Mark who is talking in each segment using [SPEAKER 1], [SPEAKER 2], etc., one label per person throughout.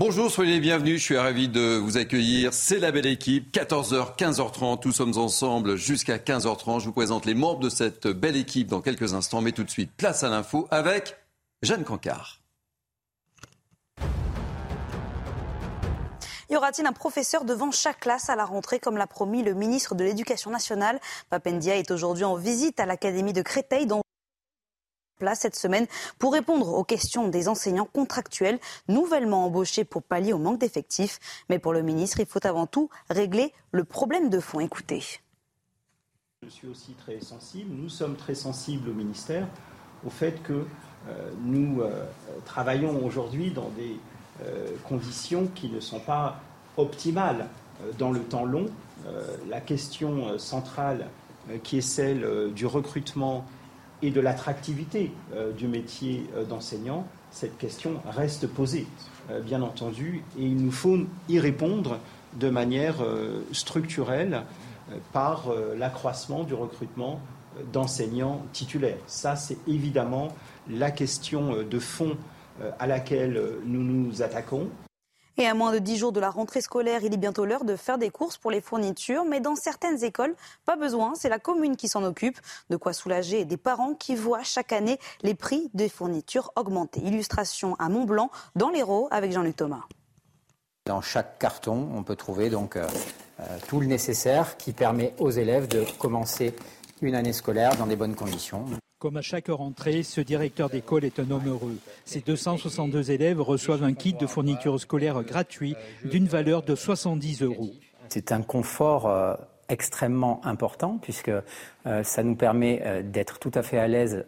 [SPEAKER 1] Bonjour, soyez les bienvenus. Je suis ravi de vous accueillir. C'est la belle équipe. 14h, 15h30. Nous sommes ensemble jusqu'à 15h30. Je vous présente les membres de cette belle équipe dans quelques instants. Mais tout de suite, place à l'info avec Jeanne Cancard.
[SPEAKER 2] Y aura-t-il un professeur devant chaque classe à la rentrée, comme l'a promis le ministre de l'Éducation nationale? Papendia est aujourd'hui en visite à l'Académie de Créteil place cette semaine pour répondre aux questions des enseignants contractuels nouvellement embauchés pour pallier au manque d'effectifs. Mais pour le ministre, il faut avant tout régler le problème de fond. Écoutez.
[SPEAKER 3] Je suis aussi très sensible, nous sommes très sensibles au ministère au fait que euh, nous euh, travaillons aujourd'hui dans des euh, conditions qui ne sont pas optimales dans le temps long. La question centrale qui est celle du recrutement et de l'attractivité euh, du métier euh, d'enseignant, cette question reste posée, euh, bien entendu, et il nous faut y répondre de manière structurelle par l'accroissement du recrutement d'enseignants titulaires. Ça, c'est évidemment la question de fond à laquelle nous nous attaquons.
[SPEAKER 2] Et à moins de 10 jours de la rentrée scolaire, il est bientôt l'heure de faire des courses pour les fournitures. Mais dans certaines écoles, pas besoin, c'est la commune qui s'en occupe. De quoi soulager des parents qui voient chaque année les prix des fournitures augmenter. Illustration à Mont-Blanc, dans l'Hérault, avec Jean-Luc Thomas.
[SPEAKER 4] Dans chaque carton, on peut trouver donc euh, euh, tout le nécessaire qui permet aux élèves de commencer une année scolaire dans des bonnes conditions.
[SPEAKER 5] Comme à chaque rentrée, ce directeur d'école est un homme heureux. Ces 262 élèves reçoivent un kit de fourniture scolaire gratuit d'une valeur de 70 euros.
[SPEAKER 4] C'est un confort euh, extrêmement important puisque euh, ça nous permet euh, d'être tout à fait à l'aise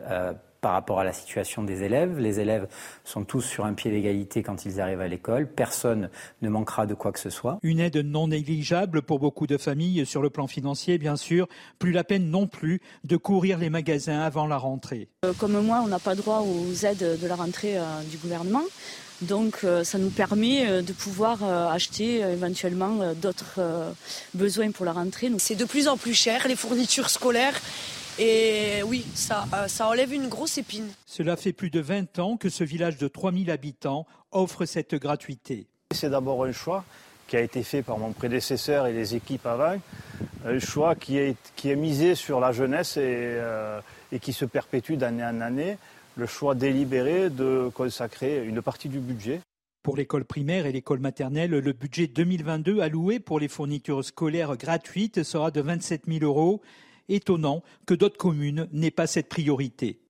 [SPEAKER 4] par rapport à la situation des élèves. Les élèves sont tous sur un pied d'égalité quand ils arrivent à l'école. Personne ne manquera de quoi que ce soit.
[SPEAKER 5] Une aide non négligeable pour beaucoup de familles sur le plan financier, bien sûr. Plus la peine non plus de courir les magasins avant la rentrée.
[SPEAKER 6] Euh, Comme moi, on n'a pas droit aux aides de la rentrée euh, du gouvernement. Donc euh, ça nous permet de pouvoir acheter éventuellement d'autres besoins pour la rentrée.
[SPEAKER 7] C'est de plus en plus cher, les fournitures scolaires. Et oui, ça, euh, ça enlève une grosse épine.
[SPEAKER 5] Cela fait plus de 20 ans que ce village de 3000 habitants offre cette gratuité.
[SPEAKER 8] C'est d'abord un choix qui a été fait par mon prédécesseur et les équipes avant, un choix qui est, qui est misé sur la jeunesse et, euh, et qui se perpétue d'année en année, le choix délibéré de consacrer une partie du budget
[SPEAKER 5] Pour l'école primaire et l'école maternelle, le budget 2022 alloué pour les fournitures scolaires gratuites sera de 27 000 euros. Étonnant que d'autres communes n'aient pas cette priorité.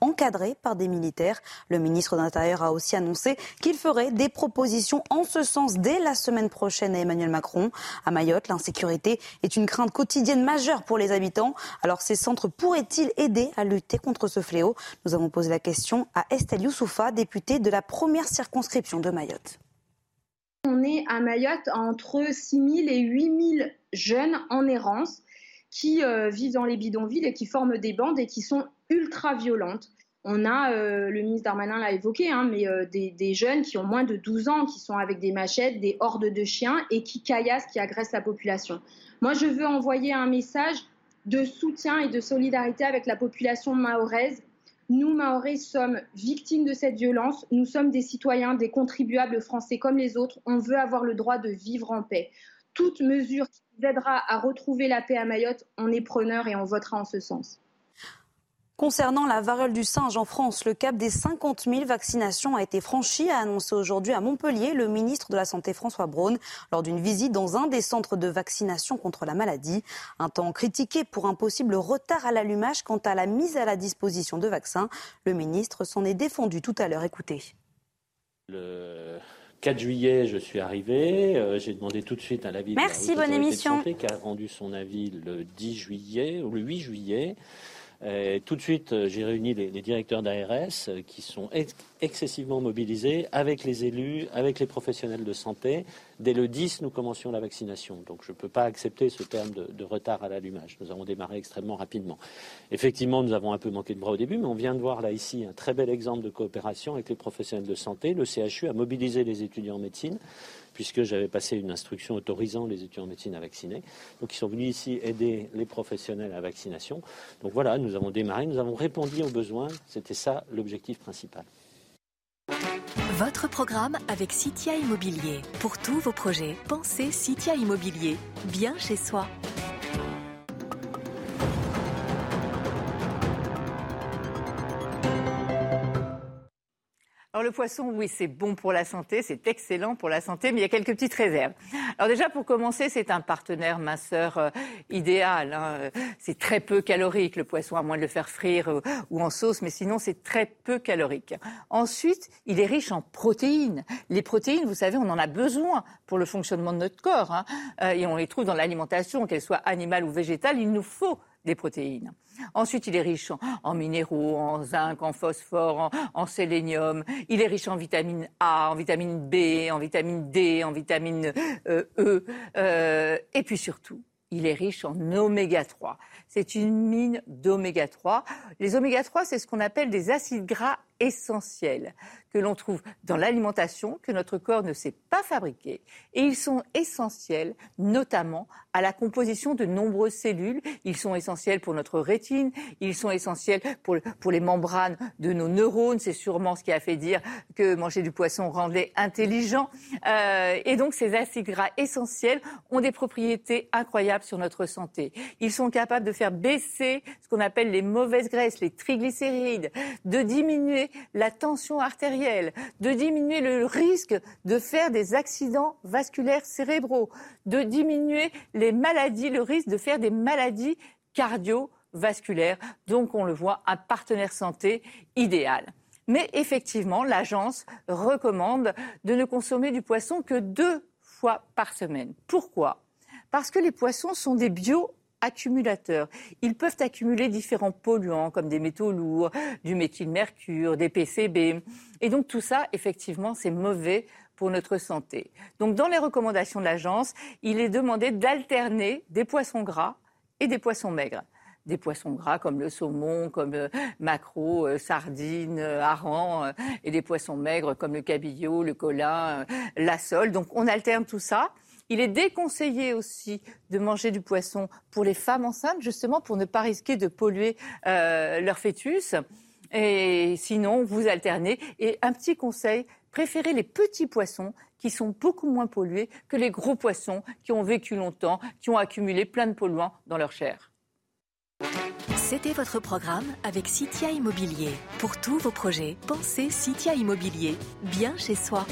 [SPEAKER 2] encadré par des militaires. Le ministre de l'Intérieur a aussi annoncé qu'il ferait des propositions en ce sens dès la semaine prochaine à Emmanuel Macron. À Mayotte, l'insécurité est une crainte quotidienne majeure pour les habitants. Alors ces centres pourraient-ils aider à lutter contre ce fléau? Nous avons posé la question à Estelle Youssoufa, députée de la première circonscription de Mayotte.
[SPEAKER 9] On est à Mayotte entre 6 000 et 8 000 jeunes en errance qui euh, vivent dans les bidonvilles et qui forment des bandes et qui sont ultra violentes. On a, euh, le ministre Darmanin l'a évoqué, hein, mais euh, des, des, jeunes qui ont moins de 12 ans, qui sont avec des machettes, des hordes de chiens et qui caillassent, qui agressent la population. Moi, je veux envoyer un message de soutien et de solidarité avec la population mahoraise. Nous, Mahorais, sommes victimes de cette violence. Nous sommes des citoyens, des contribuables français comme les autres. On veut avoir le droit de vivre en paix. Toute mesure qui nous aidera à retrouver la paix à Mayotte, on est preneur et on votera en ce sens.
[SPEAKER 2] Concernant la variole du singe en France, le cap des 50 000 vaccinations a été franchi, a annoncé aujourd'hui à Montpellier le ministre de la Santé François Braun lors d'une visite dans un des centres de vaccination contre la maladie. Un temps critiqué pour un possible retard à l'allumage quant à la mise à la disposition de vaccins. Le ministre s'en est défendu tout à l'heure. Écoutez.
[SPEAKER 10] Le 4 juillet, je suis arrivé. Euh, j'ai demandé tout de suite un avis
[SPEAKER 2] Merci,
[SPEAKER 10] de la
[SPEAKER 2] bonne émission.
[SPEAKER 10] Santé, qui a rendu son avis le 10 juillet ou le 8 juillet. Euh, tout de suite, euh, j'ai réuni les, directeurs d'ARS euh, qui sont excessivement mobilisés avec les élus, avec les professionnels de santé. Dès le 10, nous commencions la vaccination. Donc je ne peux pas accepter ce terme de, retard à l'allumage. Nous avons démarré extrêmement rapidement. Effectivement, nous avons un peu manqué de bras au début, mais on vient de voir là ici un très bel exemple de coopération avec les professionnels de santé. Le CHU a mobilisé les étudiants en médecine puisque j'avais passé une instruction autorisant les étudiants en médecine à vacciner. Donc ils sont venus ici aider les professionnels à la vaccination. Donc voilà, nous avons démarré, nous avons répondu aux besoins. C'était ça l'objectif principal.
[SPEAKER 11] Votre programme avec Citia Immobilier. Pour tous vos projets, pensez Citia Immobilier. Bien chez soi.
[SPEAKER 12] Alors le poisson, oui, c'est bon pour la santé, c'est excellent pour la santé, mais il y a quelques petites réserves. Alors déjà, pour commencer, c'est un partenaire minceur euh, idéal. Hein. C'est très peu calorique, le poisson, à moins de le faire frire euh, ou en sauce, mais sinon, c'est très peu calorique. Ensuite, il est riche en protéines. Les protéines, vous savez, on en a besoin pour le fonctionnement de notre corps, hein. euh, et on les trouve dans l'alimentation, qu'elle soit animale ou végétale, il nous faut des protéines. Ensuite, il est riche en, minéraux, en zinc, en phosphore, en, sélénium. Il est riche en vitamine A, en vitamine B, en vitamine D, en vitamine euh, E. Euh, et puis surtout, il est riche en oméga 3. C'est une mine d'oméga 3. Les oméga 3, c'est ce qu'on appelle des acides gras essentiels que l'on trouve dans l'alimentation que notre corps ne sait pas fabriquer. Et ils sont essentiels notamment à la composition de nombreuses cellules. Ils sont essentiels pour notre rétine, ils sont essentiels pour, pour les membranes de nos neurones. C'est sûrement ce qui a fait dire que manger du poisson rendait intelligent. Euh, et donc ces acides gras essentiels ont des propriétés incroyables sur notre santé. Ils sont capables de faire baisser ce qu'on appelle les mauvaises graisses, les triglycérides, de diminuer la tension artérielle, de diminuer le risque de faire des accidents vasculaires cérébraux, de diminuer les maladies, le risque de faire des maladies cardiovasculaires. Donc, on le voit, un partenaire santé idéal. Mais effectivement, l'agence recommande de ne consommer du poisson que deux fois par semaine. Pourquoi? Parce que les poissons sont des bio accumulateurs. Ils peuvent accumuler différents polluants comme des métaux lourds, du méthylmercure, des PCB. Et donc tout ça, effectivement, c'est mauvais pour notre santé. Donc dans les recommandations de l'agence, il est demandé d'alterner des poissons gras et des poissons maigres des poissons gras comme le saumon, comme le maquereau, euh, sardines, euh, hareng, euh, et des poissons maigres comme le cabillaud, le colin, la sole. Donc on alterne tout ça. Il est déconseillé aussi de manger du poisson pour les femmes enceintes, justement pour ne pas risquer de polluer euh, leur fœtus. Et sinon, vous alternez. Et un petit conseil, préférez les petits poissons qui sont beaucoup moins pollués que les gros poissons qui ont vécu longtemps, qui ont accumulé plein de polluants dans leur chair.
[SPEAKER 11] C'était votre programme avec Citia Immobilier. Pour tous vos projets, pensez Citia Immobilier, bien chez soi.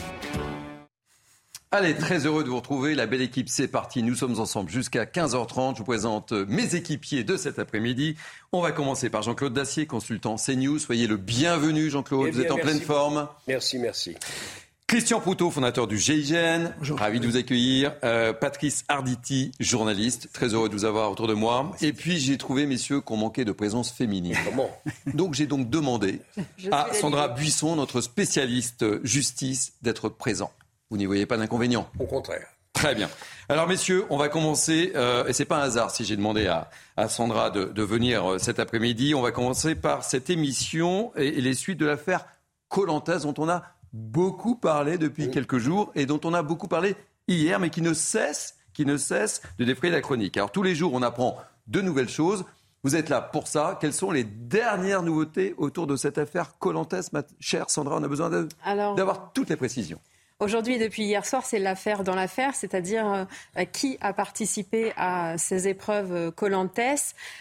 [SPEAKER 1] Allez, très heureux de vous retrouver. La belle équipe, c'est parti. Nous sommes ensemble jusqu'à 15h30. Je vous présente mes équipiers de cet après-midi. On va commencer par Jean-Claude Dacier, consultant CNews. Soyez le bienvenu, Jean-Claude.
[SPEAKER 13] Eh
[SPEAKER 1] vous êtes en pleine forme.
[SPEAKER 13] Merci, merci.
[SPEAKER 1] Christian Proutot, fondateur du GIGN. Bonjour. Ravi de vous accueillir. Euh, Patrice Arditi, journaliste. Très heureux de vous avoir autour de moi. Et puis, j'ai trouvé, messieurs, qu'on manquait de présence féminine.
[SPEAKER 13] Comment?
[SPEAKER 1] Donc, j'ai donc demandé à Sandra Buisson, notre spécialiste justice, d'être présent. Vous n'y voyez pas d'inconvénient
[SPEAKER 13] Au contraire.
[SPEAKER 1] Très bien. Alors messieurs, on va commencer, euh, et c'est pas un hasard si j'ai demandé à, Sandra de, venir euh, cet après-midi, on va commencer par cette émission et, les suites de l'affaire Colantes dont on a beaucoup parlé depuis quelques jours et dont on a beaucoup parlé hier, mais qui ne cesse, qui ne cesse de défrayer la chronique. Alors tous les jours, on apprend de nouvelles choses. Vous êtes là pour ça. Quelles sont les dernières nouveautés autour de cette affaire Colantes, ma chère Sandra? On a besoin d'avoir toutes les précisions.
[SPEAKER 14] Aujourd'hui, depuis hier soir, c'est l'affaire dans l'affaire, c'est-à-dire euh, qui a participé à ces épreuves euh, Colantes.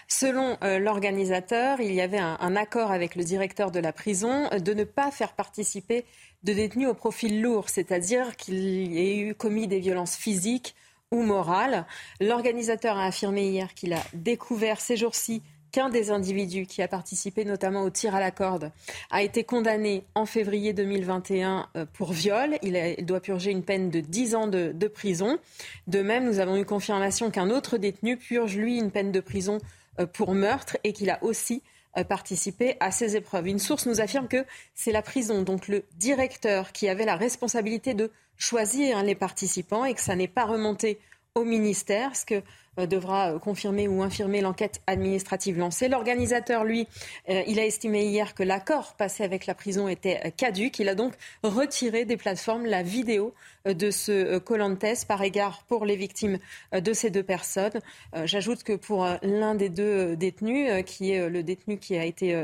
[SPEAKER 14] Selon euh, l'organisateur, il y avait un, accord avec le directeur de la prison de ne pas faire participer de détenus au profil lourd, c'est-à-dire qu'il ait eu commis des violences physiques ou morales. L'organisateur a affirmé hier qu'il a découvert ces jours-ci qu'un des individus qui a participé notamment au tir à la corde a été condamné en février 2021 euh, pour viol. Il, doit purger une peine de 10 ans de, prison. De même, nous avons eu confirmation qu'un autre détenu purge, lui, une peine de prison euh, pour meurtre et qu'il a aussi euh, participé à ces épreuves. Une source nous affirme que c'est la prison, donc le directeur, qui avait la responsabilité de choisir les participants et que ça n'est pas remonté au ministère, ce que devra euh, confirmer ou infirmer l'enquête administrative lancée. L'organisateur, lui, euh, il a estimé hier que l'accord passé avec la prison était caduque. Il a donc retiré des plateformes la vidéo de ce Colantes par égard pour les victimes de ces deux personnes. J'ajoute que pour l'un des deux détenus, qui est le détenu qui a été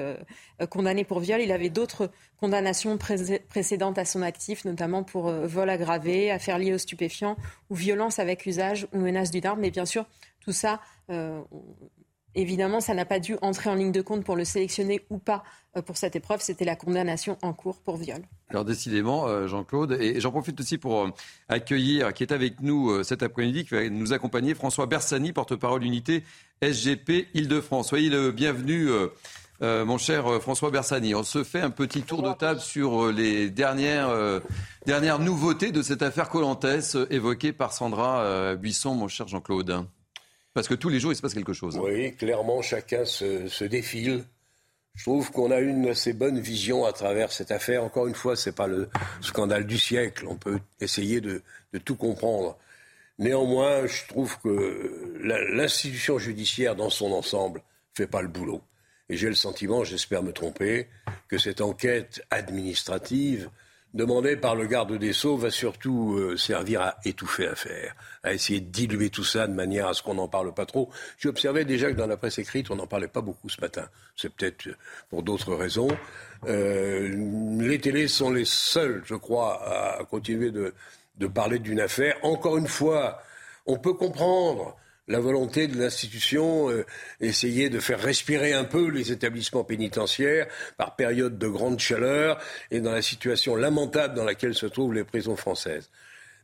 [SPEAKER 14] condamné pour viol, il avait d'autres condamnations précédentes à son actif, notamment pour vol aggravé, affaires liées aux stupéfiants ou violence avec usage ou menace d'une arme. Mais bien sûr, tout ça, euh, évidemment, ça n'a pas dû entrer en ligne de compte pour le sélectionner ou pas euh, pour cette épreuve. C'était la condamnation en cours pour viol.
[SPEAKER 1] Alors décidément, euh, Jean-Claude, et j'en profite aussi pour accueillir, qui est avec nous cet après-midi, qui va nous accompagner, François Bersani, porte-parole unité SGP Île-de-France. Soyez le bienvenu. mon cher François Bersani, on se fait un petit tour de table sur les dernières, dernières nouveautés de cette affaire Colantes évoquée par Sandra Buisson, mon cher Jean-Claude. Parce que tous les jours, il se passe quelque chose.
[SPEAKER 13] Oui, clairement, chacun se, défile. Je trouve qu'on a une assez bonne vision à travers cette affaire. Encore une fois, ce n'est pas le scandale du siècle. On peut essayer de, tout comprendre. Néanmoins, je trouve que l'institution judiciaire dans son ensemble fait pas le boulot. Et j'ai le sentiment, j'espère me tromper, que cette enquête administrative demandé par le garde des Sceaux va surtout euh, servir à étouffer l'affaire, à essayer de diluer tout ça de manière à ce qu'on n'en parle pas trop. J'ai observé déjà que dans la presse écrite, on n'en parlait pas beaucoup ce matin. C'est peut-être pour d'autres raisons. Euh, les télés sont les seuls, je crois, à continuer de, de parler d'une affaire. Encore une fois, on peut comprendre la volonté de l'institution, euh, essayer de faire respirer un peu les établissements pénitentiaires par période de grande chaleur et dans la situation lamentable dans laquelle se trouvent les prisons françaises.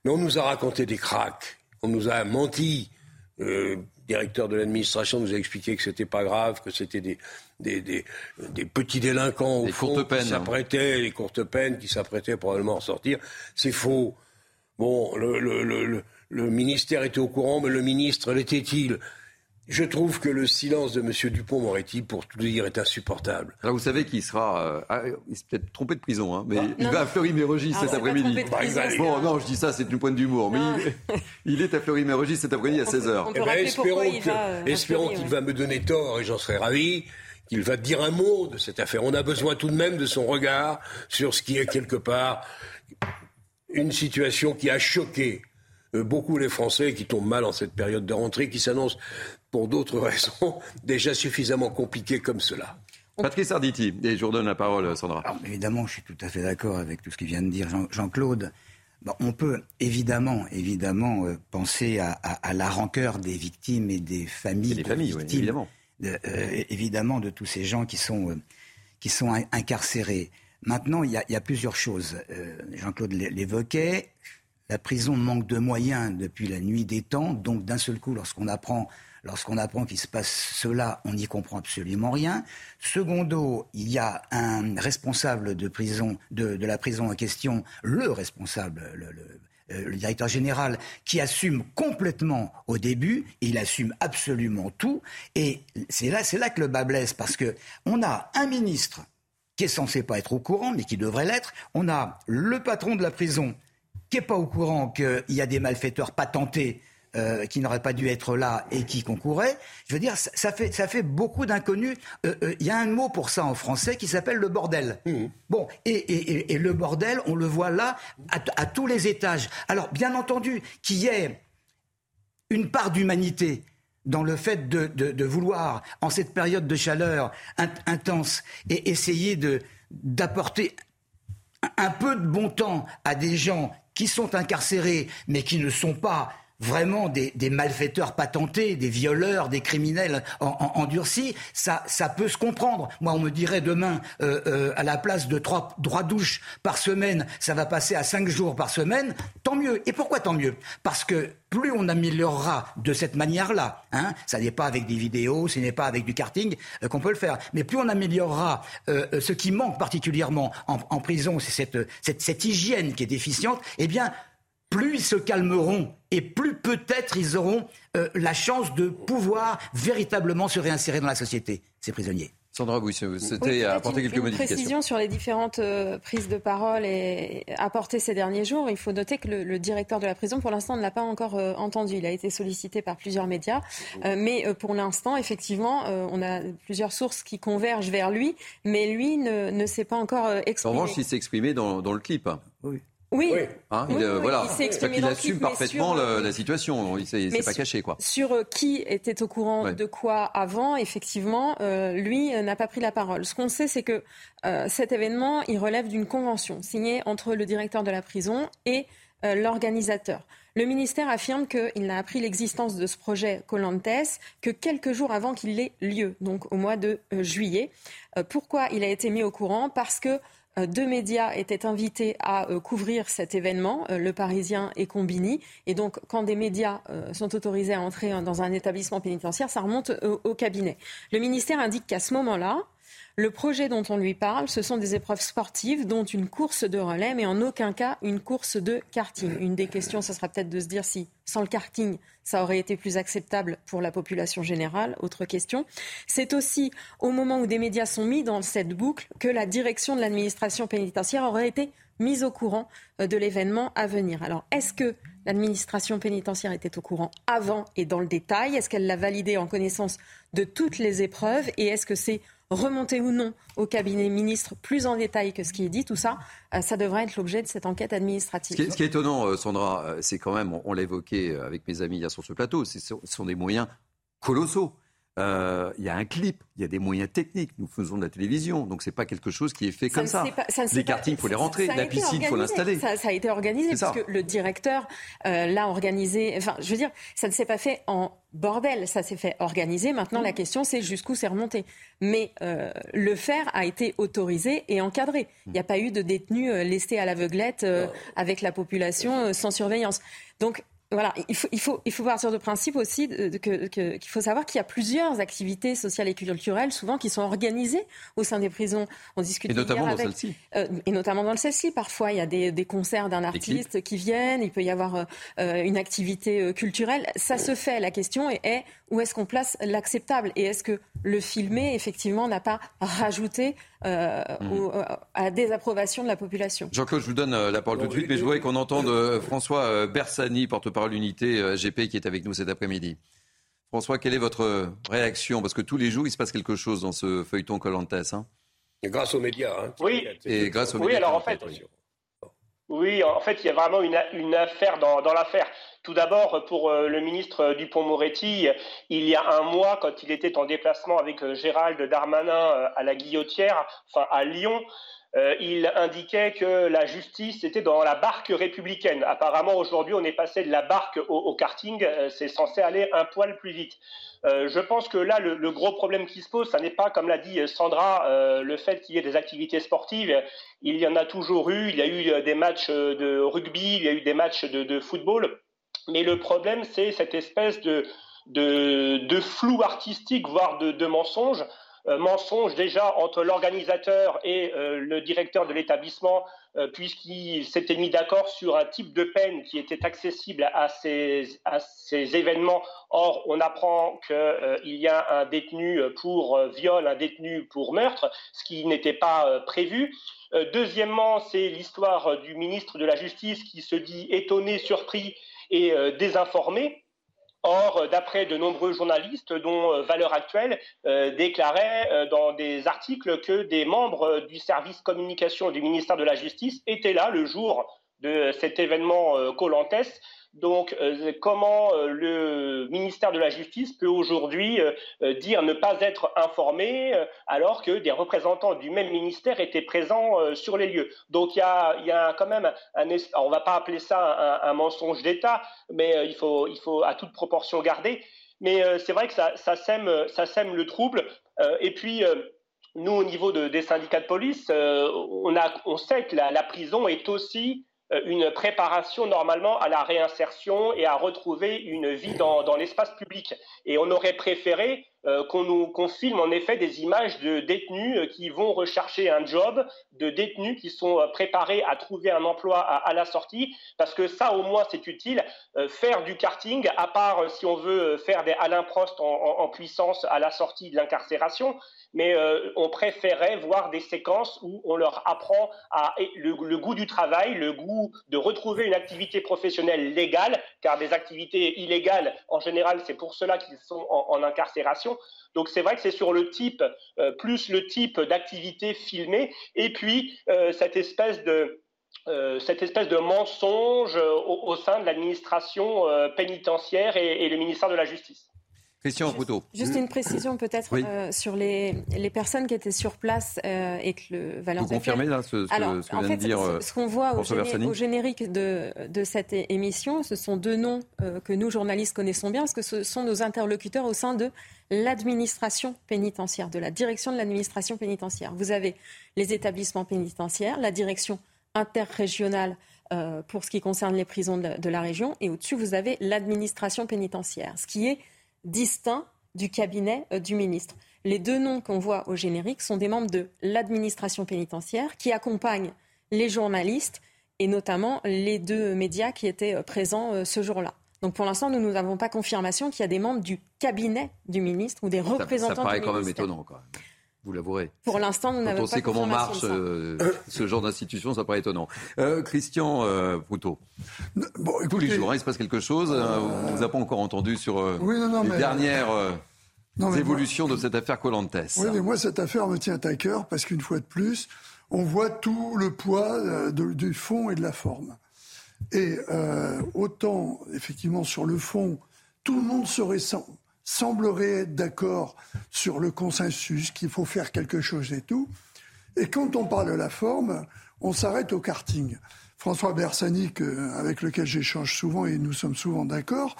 [SPEAKER 13] Mais on nous a raconté des cracks, on nous a menti. Euh, le directeur de l'administration nous a expliqué que c'était pas grave, que c'était des, des, des, des, petits délinquants au fond, qui hein. s'apprêtaient, les courtes peines, qui s'apprêtaient probablement à en sortir. C'est faux. Bon, le, le, le, le ministère était au courant, mais le ministre l'était-il? Je trouve que le silence de M. Dupont-Moretti, pour tout dire, est insupportable.
[SPEAKER 1] Alors vous savez qu'il sera. Euh, ah, il s'est peut-être trompé de prison, hein, mais il va à Fleury-Mérogis cet après-midi. bon, non, je dis ça, c'est une pointe d'humour, mais il, est à Fleury-Mérogis cet après-midi à 16h.
[SPEAKER 13] Eh ben, espérons qu'il va, me donner tort, et j'en serai ravi qu'il va dire un mot de cette affaire. On a besoin tout de même de son regard sur ce qui est quelque part une situation qui a choqué euh, beaucoup les Français qui tombent mal en cette période de rentrée, qui s'annonce pour d'autres raisons déjà suffisamment compliquée comme cela.
[SPEAKER 1] Patrice Arditi, et je vous redonne la parole, Sandra.
[SPEAKER 15] évidemment, je suis tout à fait d'accord avec tout ce qui vient de dire Jean-Claude. on peut évidemment, évidemment euh, penser à, la rancœur des victimes et des familles.
[SPEAKER 1] des familles, évidemment.
[SPEAKER 15] De, euh, évidemment, de tous ces gens qui sont, qui sont incarcérés. Maintenant, il y, a, plusieurs choses. Jean-Claude l'évoquait. La prison manque de moyens depuis la nuit des temps, donc d'un seul coup, lorsqu'on apprend Lorsqu'on apprend qu'il se passe cela, on n'y comprend absolument rien. Secondo, il y a un responsable de prison, de, la prison en question, le responsable, le, euh, le, directeur général, qui assume complètement au début, il assume absolument tout. Et c'est là, c'est là que le bas blesse, parce que on a un ministre qui est censé pas être au courant, mais qui devrait l'être. On a le patron de la prison qui n'est pas au courant qu'il y a des malfaiteurs patentés euh, qui n'auraient pas dû être là et qui concouraient. Je veux dire, ça fait, ça fait beaucoup d'inconnus. Euh, euh, il y a un mot pour ça en français qui s'appelle le bordel. Mmh. Bon, et, le bordel, on le voit là à, tous les étages. Alors, bien entendu, qu'il y ait une part d'humanité dans le fait de, vouloir, en cette période de chaleur intense, et essayer d'apporter un peu de bon temps à des gens qui sont incarcérés, mais qui ne sont pas vraiment des, malfaiteurs patentés, des violeurs, des criminels endurcis, ça, ça peut se comprendre. Moi, on me dirait demain, euh, euh, à la place de trois droits douches par semaine, ça va passer à cinq jours par semaine, tant mieux. Et pourquoi tant mieux? Parce que plus on améliorera de cette manière-là, hein, ça n'est pas avec des vidéos, ce n'est pas avec du karting euh, qu'on peut le faire, mais plus on améliorera ce qui manque particulièrement en, prison, c'est cette, cette, cette hygiène qui est déficiente, eh bien, plus ils se calmeront et plus peut-être ils auront euh, la chance de pouvoir véritablement se réinsérer dans la société, ces prisonniers.
[SPEAKER 1] Sandra oui, c'était apporter quelques une modifications.
[SPEAKER 14] précision sur les différentes euh, prises de parole et apportées ces derniers jours. Il faut noter que le, directeur de la prison, pour l'instant, ne l'a pas encore euh, entendu. Il a été sollicité par plusieurs médias, mais pour l'instant, effectivement, on a plusieurs sources qui convergent vers lui, mais lui ne, ne s'est pas encore exprimé.
[SPEAKER 1] En revanche, il s'est exprimé dans, dans le clip.
[SPEAKER 14] Oui. Oui.
[SPEAKER 1] Hein, il, voilà. il, assume parfaitement la situation. Il ne s'est pas caché. Quoi.
[SPEAKER 14] Sur euh, qui était au courant de quoi avant, effectivement, euh, lui euh, n'a pas pris la parole. Ce qu'on sait, c'est que cet événement, il relève d'une convention signée entre le directeur de la prison et l'organisateur. Le ministère affirme qu'il n'a appris l'existence de ce projet Colantes que quelques jours avant qu'il ait lieu, donc au mois de juillet. pourquoi il a été mis au courant? Parce que euh, deux médias étaient invités à euh, couvrir cet événement, euh, Le Parisien et Combini. Et donc, quand des médias sont autorisés à entrer dans un établissement pénitentiaire, ça remonte au, cabinet. Le ministère indique qu'à ce moment-là, le projet dont on lui parle, ce sont des épreuves sportives, dont une course de relais, mais en aucun cas une course de karting. Une des questions, ce sera peut-être de se dire si, sans le karting, ça aurait été plus acceptable pour la population générale. Autre question. C'est aussi au moment où des médias sont mis dans cette boucle que la direction de l'administration pénitentiaire aurait été mise au courant euh, de l'événement à venir. Alors, est-ce que l'administration pénitentiaire était au courant avant et dans le détail? Est-ce qu'elle l'a validé en connaissance de toutes les épreuves? Et est-ce que c'est remonter ou non au cabinet ministre plus en détail que ce qui est dit, tout ça, euh, ça devrait être l'objet de cette enquête administrative.
[SPEAKER 1] Ce qui est, étonnant, euh, Sandra, euh, c'est quand même, on, l'a évoqué avec mes amis sur ce plateau, ce sont des moyens colossaux. Il y a un clip, il y a des moyens techniques. Nous faisons de la télévision, donc c'est pas quelque chose qui est fait comme ça. les kartings, il faut les rentrer. La piscine, il faut l'installer.
[SPEAKER 14] Ça, a été organisé parce que le directeur l'a organisé. Enfin, je veux dire, ça ne s'est pas fait en bordel, ça s'est fait organiser. Maintenant, la question, c'est jusqu'où c'est remonté. Mais euh, le faire a été autorisé et encadré. Il n'y a pas eu de détenus euh, laissés à l'aveuglette euh, avec la population sans surveillance. Donc, voilà, il faut, il, faut, il faut partir de principe aussi qu'il faut savoir qu'il y a plusieurs activités sociales et culturelles, souvent qui sont organisées au sein des prisons.
[SPEAKER 1] On discute et notamment dans celle-ci.
[SPEAKER 14] Euh, et notamment dans celle-ci. Parfois, il y a des, des concerts d'un artiste qui viennent, il peut y avoir euh, une activité euh, culturelle. Ça se fait. La question est, est où est-ce qu'on place l'acceptable? Et est-ce que le filmer, effectivement, n'a pas rajouté euh, mmh. euh, à la désapprobation de la population
[SPEAKER 1] Jean-Claude, je vous donne euh, la parole tout de suite, mais je voudrais qu'on entende François Bersani, porte-parole unité GP, qui est avec nous cet après-midi. François, quelle est votre réaction? Parce que tous les jours, il se passe quelque chose dans ce feuilleton Colantes. Hein
[SPEAKER 13] grâce aux médias. Hein.
[SPEAKER 16] Oui.
[SPEAKER 1] Et grâce aux
[SPEAKER 16] oui, alors en fait, oui, en fait, il y a vraiment une, une affaire dans, dans l'affaire. Tout d'abord, pour euh, le ministre Dupont-Moretti, il y a un mois, quand il était en déplacement avec euh, Gérald Darmanin euh, à la Guillotière, enfin à Lyon, il indiquait que la justice était dans la barque républicaine. Apparemment, aujourd'hui, on est passé de la barque au, karting. c'est censé aller un poil plus vite. je pense que là, le, gros problème qui se pose, ça n'est pas, comme l'a dit Sandra, le fait qu'il y ait des activités sportives. Il y en a toujours eu. Il y a eu des matchs de rugby, il y a eu des matchs de, de football. Mais le problème, c'est cette espèce de, de, flou artistique, voire de, mensonge. Euh, mensonge déjà entre l'organisateur et euh, le directeur de l'établissement, euh, puisqu'ils s'étaient mis d'accord sur un type de peine qui était accessible à ces, à ces événements. Or, on apprend qu'il y a un détenu pour viol, un détenu pour meurtre, ce qui n'était pas prévu. deuxièmement, c'est l'histoire du ministre de la Justice qui se dit étonné, surpris et euh, désinformés. Or, d'après de nombreux journalistes, dont euh, Valeurs Actuelles euh, déclarait dans des articles que des membres du service communication du ministère de la Justice étaient là le jour de cet événement Colantes. Donc, euh, comment euh, le ministère de la Justice peut aujourd'hui euh, dire ne pas être informé alors que des représentants du même ministère étaient présents sur les lieux Donc, il y a, quand même un, on va pas appeler ça un, mensonge d'État, mais il faut, à toute proportion garder. Mais c'est vrai que ça, sème, le trouble. et puis nous, au niveau des syndicats de police, on, sait que la prison est aussi euh, une préparation normalement à la réinsertion et à retrouver une vie dans, dans l'espace public. Et on aurait préféré euh, qu'on filme en effet des images de détenus euh, qui vont rechercher un job, de détenus qui sont euh, préparés à trouver un emploi à, la sortie, parce que ça au moins c'est utile. faire du karting, à part si on veut faire des Alain Prost en, puissance à la sortie de l'incarcération, mais on préférait voir des séquences où on leur apprend le, goût du travail, le goût de retrouver une activité professionnelle légale, car des activités illégales, en général, c'est pour cela qu'ils sont en incarcération donc c'est vrai que c'est sur le type, euh, plus le type d'activité filmée, et puis euh, cette espèce de euh, cette espèce de mensonge au, sein de l'administration pénitentiaire et, le ministère de la Justice.
[SPEAKER 1] Christian Couteau.
[SPEAKER 14] Juste une précision peut-être sur les, les, personnes qui étaient sur place et que le
[SPEAKER 1] Valence. Vous confirmez là ce, ce,
[SPEAKER 14] Alors,
[SPEAKER 1] ce que vient de dire
[SPEAKER 14] Ce qu'on voit au, générique de, de, cette émission, ce sont deux noms que nous journalistes connaissons bien parce que ce sont nos interlocuteurs au sein de l'administration pénitentiaire, de la direction de l'administration pénitentiaire. Vous avez les établissements pénitentiaires, la direction interrégionale euh, pour ce qui concerne les prisons de la, région, et au-dessus, vous avez l'administration pénitentiaire, ce qui est distinct du cabinet euh, du ministre. Les deux noms qu'on voit au générique sont des membres de l'administration pénitentiaire qui accompagnent les journalistes et notamment les deux médias qui étaient euh, présents ce jour-là. Donc pour l'instant, nous n'avons pas confirmation qu'il y a des membres du cabinet du ministre ou des représentants
[SPEAKER 1] ça, ça paraît
[SPEAKER 14] quand
[SPEAKER 1] même étonnant, quand même. Vous l'avouerez.
[SPEAKER 14] Pour l'instant, nous n'avons pas.
[SPEAKER 1] On sait comment marche euh, ce genre d'institution, ça paraît étonnant. Euh, Christian euh, Bon, écoutez, Tous les jours, hein, il se passe quelque chose. Euh, on ne vous a pas encore entendu sur les dernières évolutions de cette affaire Colantes.
[SPEAKER 17] Oui, mais moi, cette affaire me tient à cœur parce qu'une fois de plus, on voit tout le poids du fond et de la forme. Et euh, autant, effectivement, sur le fond, tout le monde serait, semblerait être d'accord sur le consensus, qu'il faut faire quelque chose et tout. Et quand on parle de la forme, on s'arrête au karting. François Bersani, avec lequel j'échange souvent et nous sommes souvent d'accord,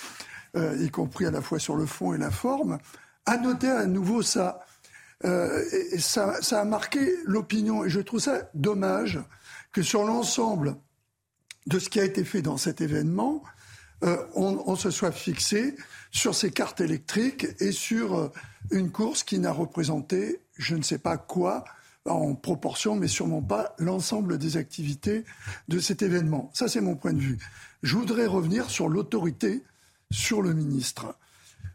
[SPEAKER 17] euh, y compris à la fois sur le fond et la forme, a noté à nouveau ça. Euh, et ça, ça a marqué l'opinion. Et je trouve ça dommage que sur l'ensemble de ce qui a été fait dans cet événement, euh, on, se soit fixé sur ces cartes électriques et sur euh, une course qui n'a représenté je ne sais pas quoi en proportion, mais sûrement pas l'ensemble des activités de cet événement. Ça, c'est mon point de vue. Je voudrais revenir sur l'autorité, sur le ministre.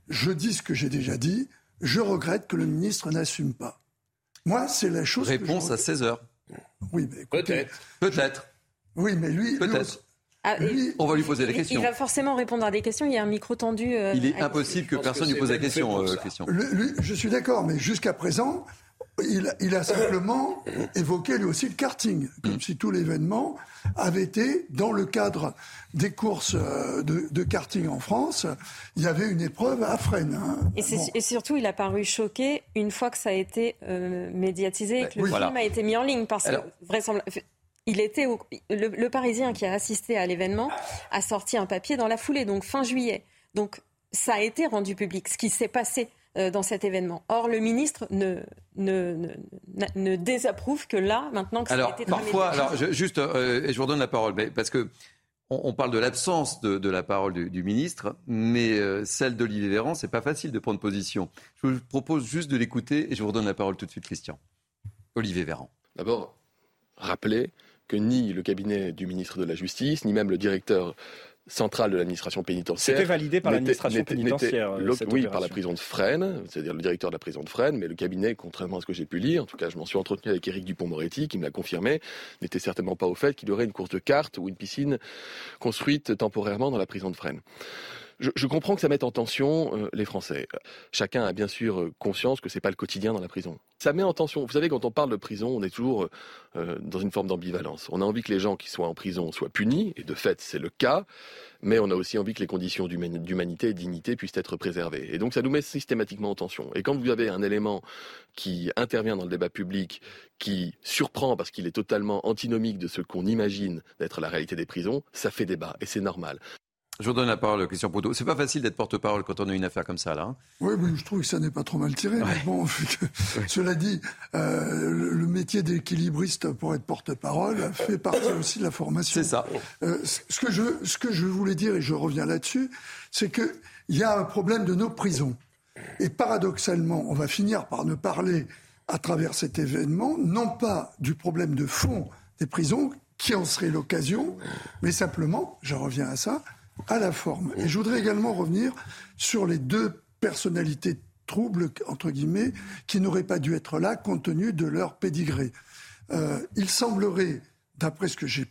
[SPEAKER 17] Je dis ce que j'ai déjà dit. Je regrette que le ministre n'assume pas. Moi, c'est la chose.
[SPEAKER 1] Réponse à 16 heures.
[SPEAKER 17] Oui, mais
[SPEAKER 1] peut-être. Peut-être.
[SPEAKER 17] Oui, mais lui.
[SPEAKER 1] Peut-être. Ah, on va lui poser la question.
[SPEAKER 14] Il va forcément répondre à des questions. Il y a un micro tendu.
[SPEAKER 1] Euh, il est impossible que personne ne lui pose la question, euh,
[SPEAKER 17] je suis d'accord, mais jusqu'à présent, il, a simplement évoqué lui aussi le karting, comme si tout l'événement avait été dans le cadre des courses euh, de, karting en France. Il y avait une épreuve à Fresnes. Hein.
[SPEAKER 14] Et, surtout, il a paru choqué une fois que ça a été médiatisé, que le film a été mis en ligne, parce que vraisemblablement il était le, Parisien qui a assisté à l'événement a sorti un papier dans la foulée, donc fin juillet. Donc ça a été rendu public, ce qui s'est passé euh, dans cet événement. Or, le ministre ne, ne, ne, désapprouve que là, maintenant que
[SPEAKER 1] alors,
[SPEAKER 14] ça a été
[SPEAKER 1] parfois, alors, juste, euh, et je vous redonne la parole, mais parce que on, parle de l'absence de, la parole du, ministre, mais euh, celle d'Olivier Véran, c'est pas facile de prendre position. Je vous propose juste de l'écouter et je vous redonne la parole tout de suite, Christian. Olivier Véran.
[SPEAKER 18] D'abord, rappeler que ni le cabinet du ministre de la Justice, ni même le directeur central de l'administration pénitentiaire.
[SPEAKER 19] C'était validé par l'administration pénitentiaire.
[SPEAKER 18] oui, par la prison de Fresnes, c'est-à-dire le directeur de la prison de Fresnes, mais le cabinet, contrairement à ce que j'ai pu lire, en tout cas je m'en suis entretenu avec Éric Dupont-Moretti, qui me l'a confirmé, n'était certainement pas au fait qu'il y aurait une course de cartes ou une piscine construite temporairement dans la prison de Fresnes. Je, comprends que ça mette en tension euh, les Français. Chacun a bien sûr euh, conscience que c'est pas le quotidien dans la prison. Ça met en tension. Vous savez, quand on parle de prison, on est toujours euh, dans une forme d'ambivalence. On a envie que les gens qui soient en prison soient punis, et de fait, c'est le cas. Mais on a aussi envie que les conditions d'humanité et dignité puissent être préservées. Et donc, ça nous met systématiquement en tension. Et quand vous avez un élément qui intervient dans le débat public, qui surprend parce qu'il est totalement antinomique de ce qu'on imagine d'être la réalité des prisons, ça fait débat. Et c'est normal.
[SPEAKER 1] Je vous donne la parole, Christian Poteau. C'est pas facile d'être porte-parole quand on a une affaire comme ça, là. Hein.
[SPEAKER 17] oui, mais je trouve que ça n'est pas trop mal tiré. Bon, cela dit, euh, le métier d'équilibriste pour être porte-parole fait partie aussi de la formation.
[SPEAKER 1] C'est ça.
[SPEAKER 17] Euh, ce, que je, ce que je voulais dire, et je reviens là-dessus, c'est qu'il y a un problème de nos prisons. Et paradoxalement, on va finir par ne parler à travers cet événement, non pas du problème de fond des prisons, qui en serait l'occasion, mais simplement, je reviens à ça, à la forme. Et je voudrais également revenir sur les deux personnalités troubles, entre guillemets, qui n'auraient pas dû être là compte tenu de leur pédigré. Euh, il semblerait, d'après ce que j'ai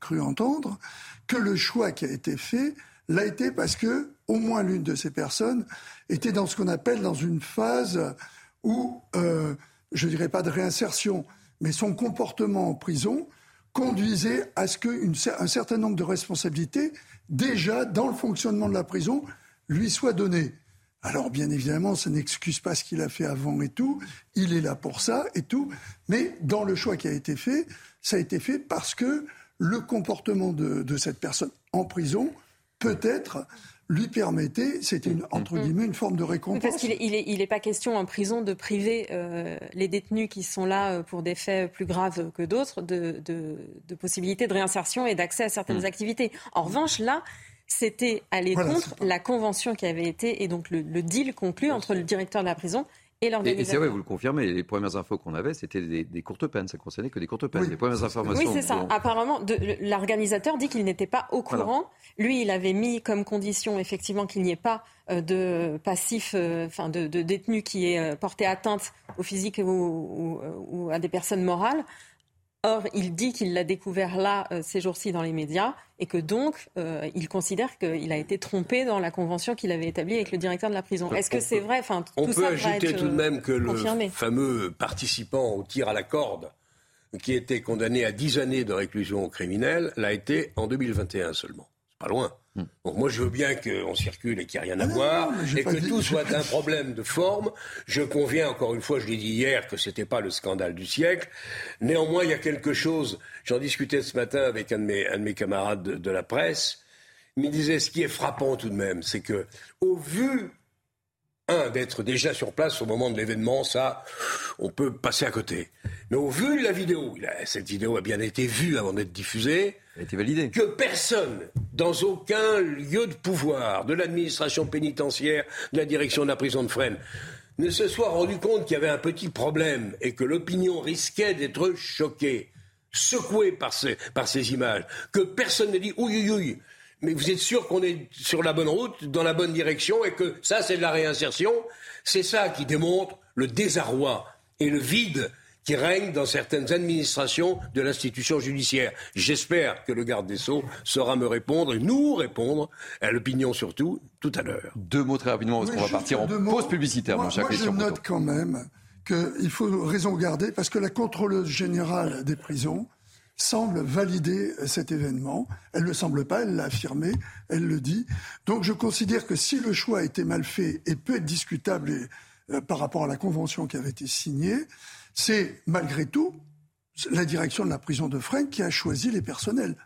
[SPEAKER 17] cru entendre, que le choix qui a été fait l'a été parce que au moins l'une de ces personnes était dans ce qu'on appelle dans une phase où, euh, je dirais pas de réinsertion, mais son comportement en prison conduisait à ce qu'un certain nombre de responsabilités déjà dans le fonctionnement de la prison, lui soit donné. Alors bien évidemment, ça n'excuse pas ce qu'il a fait avant et tout, il est là pour ça et tout, mais dans le choix qui a été fait, ça a été fait parce que le comportement de, cette personne en prison peut-être lui permettait, c'était une, entre guillemets une forme de récompense.
[SPEAKER 14] Parce qu'il n'est il est, pas question en prison de priver euh, les détenus qui sont là euh, pour des faits plus graves que d'autres de, de, de possibilités de réinsertion et d'accès à certaines mm. activités. En revanche, là, c'était aller contre la convention qui avait été et donc le, le deal conclu entre le directeur de la prison
[SPEAKER 1] et c'est vrai, vous le confirmez, les premières infos qu'on avait, c'était des, courtes peines, ça concernait que des courtes peines. Les premières informations.
[SPEAKER 14] Oui, c'est ça. Apparemment, l'organisateur dit qu'il n'était pas au courant. Lui, il avait mis comme condition, effectivement, qu'il n'y ait pas euh, de passif, euh, enfin, de, détenu qui ait euh, porté atteinte au physique ou à des personnes morales. Or, il dit qu'il l'a découvert là, euh, ces jours-ci, dans les médias, et que donc, euh, il considère qu'il a été trompé dans la convention qu'il avait établie avec le directeur de la prison. Est-ce que c'est vrai? Enfin,
[SPEAKER 13] On peut ajouter tout de même que le fameux participant au tir à la corde, qui était condamné à 10 années de réclusion criminelle, l'a été en 2021 seulement. C'est pas loin. Donc moi, je veux bien qu'on circule et qu'il n'y ait rien à voir, et que tout soit un problème de forme. Je conviens, encore une fois, je l'ai dit hier, que ce n'était pas le scandale du siècle. Néanmoins, il y a quelque chose, j'en discutais ce matin avec un de mes, un de mes camarades de, de la presse, il me disait, ce qui est frappant tout de même, c'est que, au vu un, d'être déjà sur place au moment de l'événement, ça, on peut passer à côté. Mais au vu de la vidéo, cette vidéo a bien été vue avant d'être diffusée.
[SPEAKER 1] Elle a été validée.
[SPEAKER 13] Que personne, dans aucun lieu de pouvoir, de l'administration pénitentiaire, de la direction de la prison de Fresnes, ne se soit rendu compte qu'il y avait un petit problème et que l'opinion risquait d'être choquée, secouée par ces, par ces images, que personne ne dit ouïe, ouïe, mais vous êtes sûr qu'on est sur la bonne route, dans la bonne direction, et que ça, c'est de la réinsertion? C'est ça qui démontre le désarroi et le vide qui règne dans certaines administrations de l'institution judiciaire. J'espère que le garde des Sceaux saura me répondre et nous répondre, à l'opinion surtout, tout à l'heure.
[SPEAKER 1] Deux mots très rapidement, parce qu'on va partir en pause publicitaire,
[SPEAKER 17] moi,
[SPEAKER 1] mon cher
[SPEAKER 17] moi, Je note quand même qu'il faut raison garder, parce que la contrôleuse générale des prisons semble valider cet événement. Elle ne le semble pas, elle l'a affirmé, elle le dit. Donc je considère que si le choix a été mal fait et peut être discutable euh, par rapport à la convention qui avait été signée, c'est malgré tout la direction de la prison de Fresnes qui a choisi les personnels.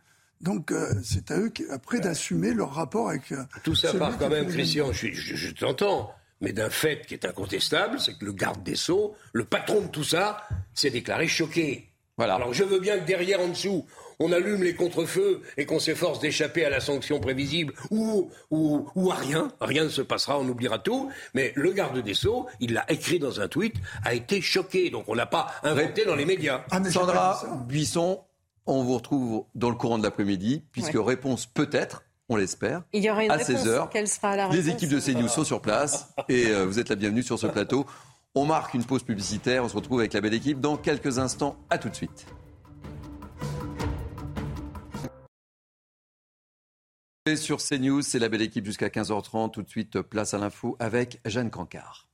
[SPEAKER 17] Donc euh, c'est à eux après d'assumer leur rapport avec. Euh,
[SPEAKER 13] tout ça part quand même, Christian. Je, je t'entends mais d'un fait qui est incontestable, c'est que le garde des Sceaux, le patron de tout ça, s'est déclaré choqué. Alors je veux bien que derrière, en dessous, on allume les contrefeux et qu'on s'efforce d'échapper à la sanction prévisible ou, ou, ou, à rien. Rien ne se passera, on oubliera tout. Mais le garde des Sceaux, il l'a écrit dans un tweet, a été choqué. Donc on l'a pas inventé dans les médias.
[SPEAKER 1] Ah, Sandra Buisson, on vous retrouve dans le courant de l'après-midi, puisque réponse peut-être on l'espère,
[SPEAKER 14] à
[SPEAKER 1] 16h. Les équipes de CNews sont sur place et euh, vous êtes la bienvenue sur ce plateau. On marque une pause publicitaire. On se retrouve avec la belle équipe dans quelques instants. À tout de suite. Sur CNews, c'est la belle équipe jusqu'à 15h30. Tout de suite, place à l'info avec Jeanne Cancard.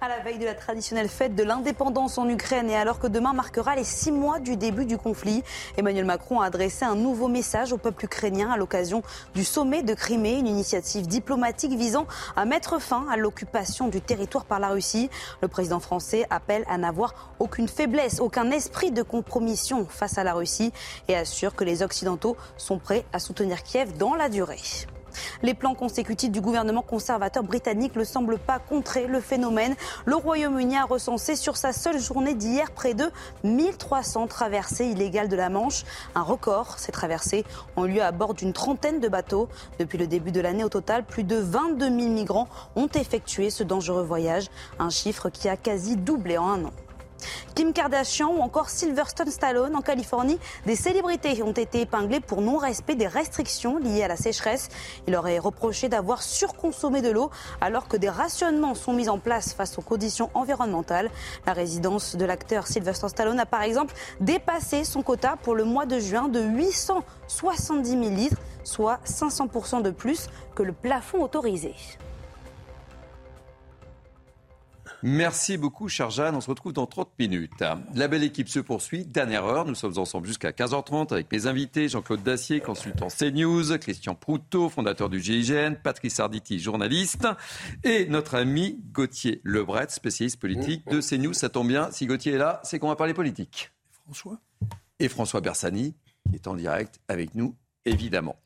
[SPEAKER 2] À la veille de la traditionnelle fête de l'indépendance en Ukraine et alors que demain marquera les six mois du début du conflit, Emmanuel Macron a adressé un nouveau message au peuple ukrainien à l'occasion du sommet de Crimée, une initiative diplomatique visant à mettre fin à l'occupation du territoire par la Russie. Le président français appelle à n'avoir aucune faiblesse, aucun esprit de compromission face à la Russie et assure que les Occidentaux sont prêts à soutenir Kiev dans la durée. Les plans consécutifs du gouvernement conservateur britannique ne semblent pas contrer le phénomène. Le Royaume-Uni a recensé sur sa seule journée d'hier près de 1300 traversées illégales de la Manche. Un record. Ces traversées ont lieu à bord d'une trentaine de bateaux. Depuis le début de l'année, au total, plus de 22 000 migrants ont effectué ce dangereux voyage. Un chiffre qui a quasi doublé en un an. Kim Kardashian ou encore Sylvester Stallone en Californie, des célébrités ont été épinglées pour non-respect des restrictions liées à la sécheresse. Il aurait reproché d'avoir surconsommé de l'eau alors que des rationnements sont mis en place face aux conditions environnementales. La résidence de l'acteur Sylvester Stallone a par exemple dépassé son quota pour le mois de juin de 870 000 litres, soit 500% de plus que le plafond autorisé.
[SPEAKER 1] Merci beaucoup, cher Jeanne. On se retrouve dans 30 minutes. La belle équipe se poursuit. Dernière heure. Nous sommes ensemble jusqu'à 15h30 avec mes invités Jean-Claude Dacier, consultant CNews, Christian Proutot, fondateur du GIGN, Patrice Arditi, journaliste, et notre ami Gauthier Lebret, spécialiste politique de CNews. Ça tombe bien. Si Gauthier est là, c'est qu'on va parler politique.
[SPEAKER 17] François?
[SPEAKER 1] Et François Bersani, qui est en direct avec nous, évidemment.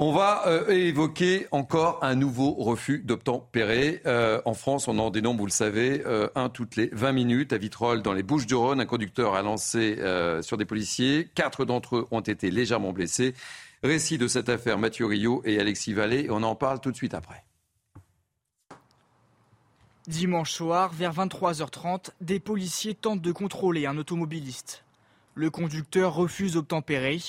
[SPEAKER 1] On va euh, évoquer encore un nouveau refus d'obtempérer. Euh, en France, on en dénombre, vous le savez, euh, un toutes les 20 minutes. À Vitrolles, dans les Bouches-du-Rhône, un conducteur a lancé sur des policiers. Quatre d'entre eux ont été légèrement blessés. Récit de cette affaire, Mathieu Rio et Alexis Vallée. On en parle tout de suite après.
[SPEAKER 20] Dimanche soir, vers 23h30, des policiers tentent de contrôler un automobiliste. Le conducteur refuse d'obtempérer.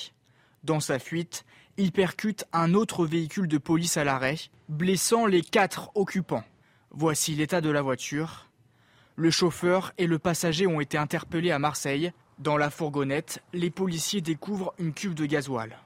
[SPEAKER 20] Dans sa fuite, il percute un autre véhicule de police à l'arrêt, blessant les quatre occupants. Voici l'état de la voiture. Le chauffeur et le passager ont été interpellés à Marseille. Dans la fourgonnette, les policiers découvrent une cuve de gasoil.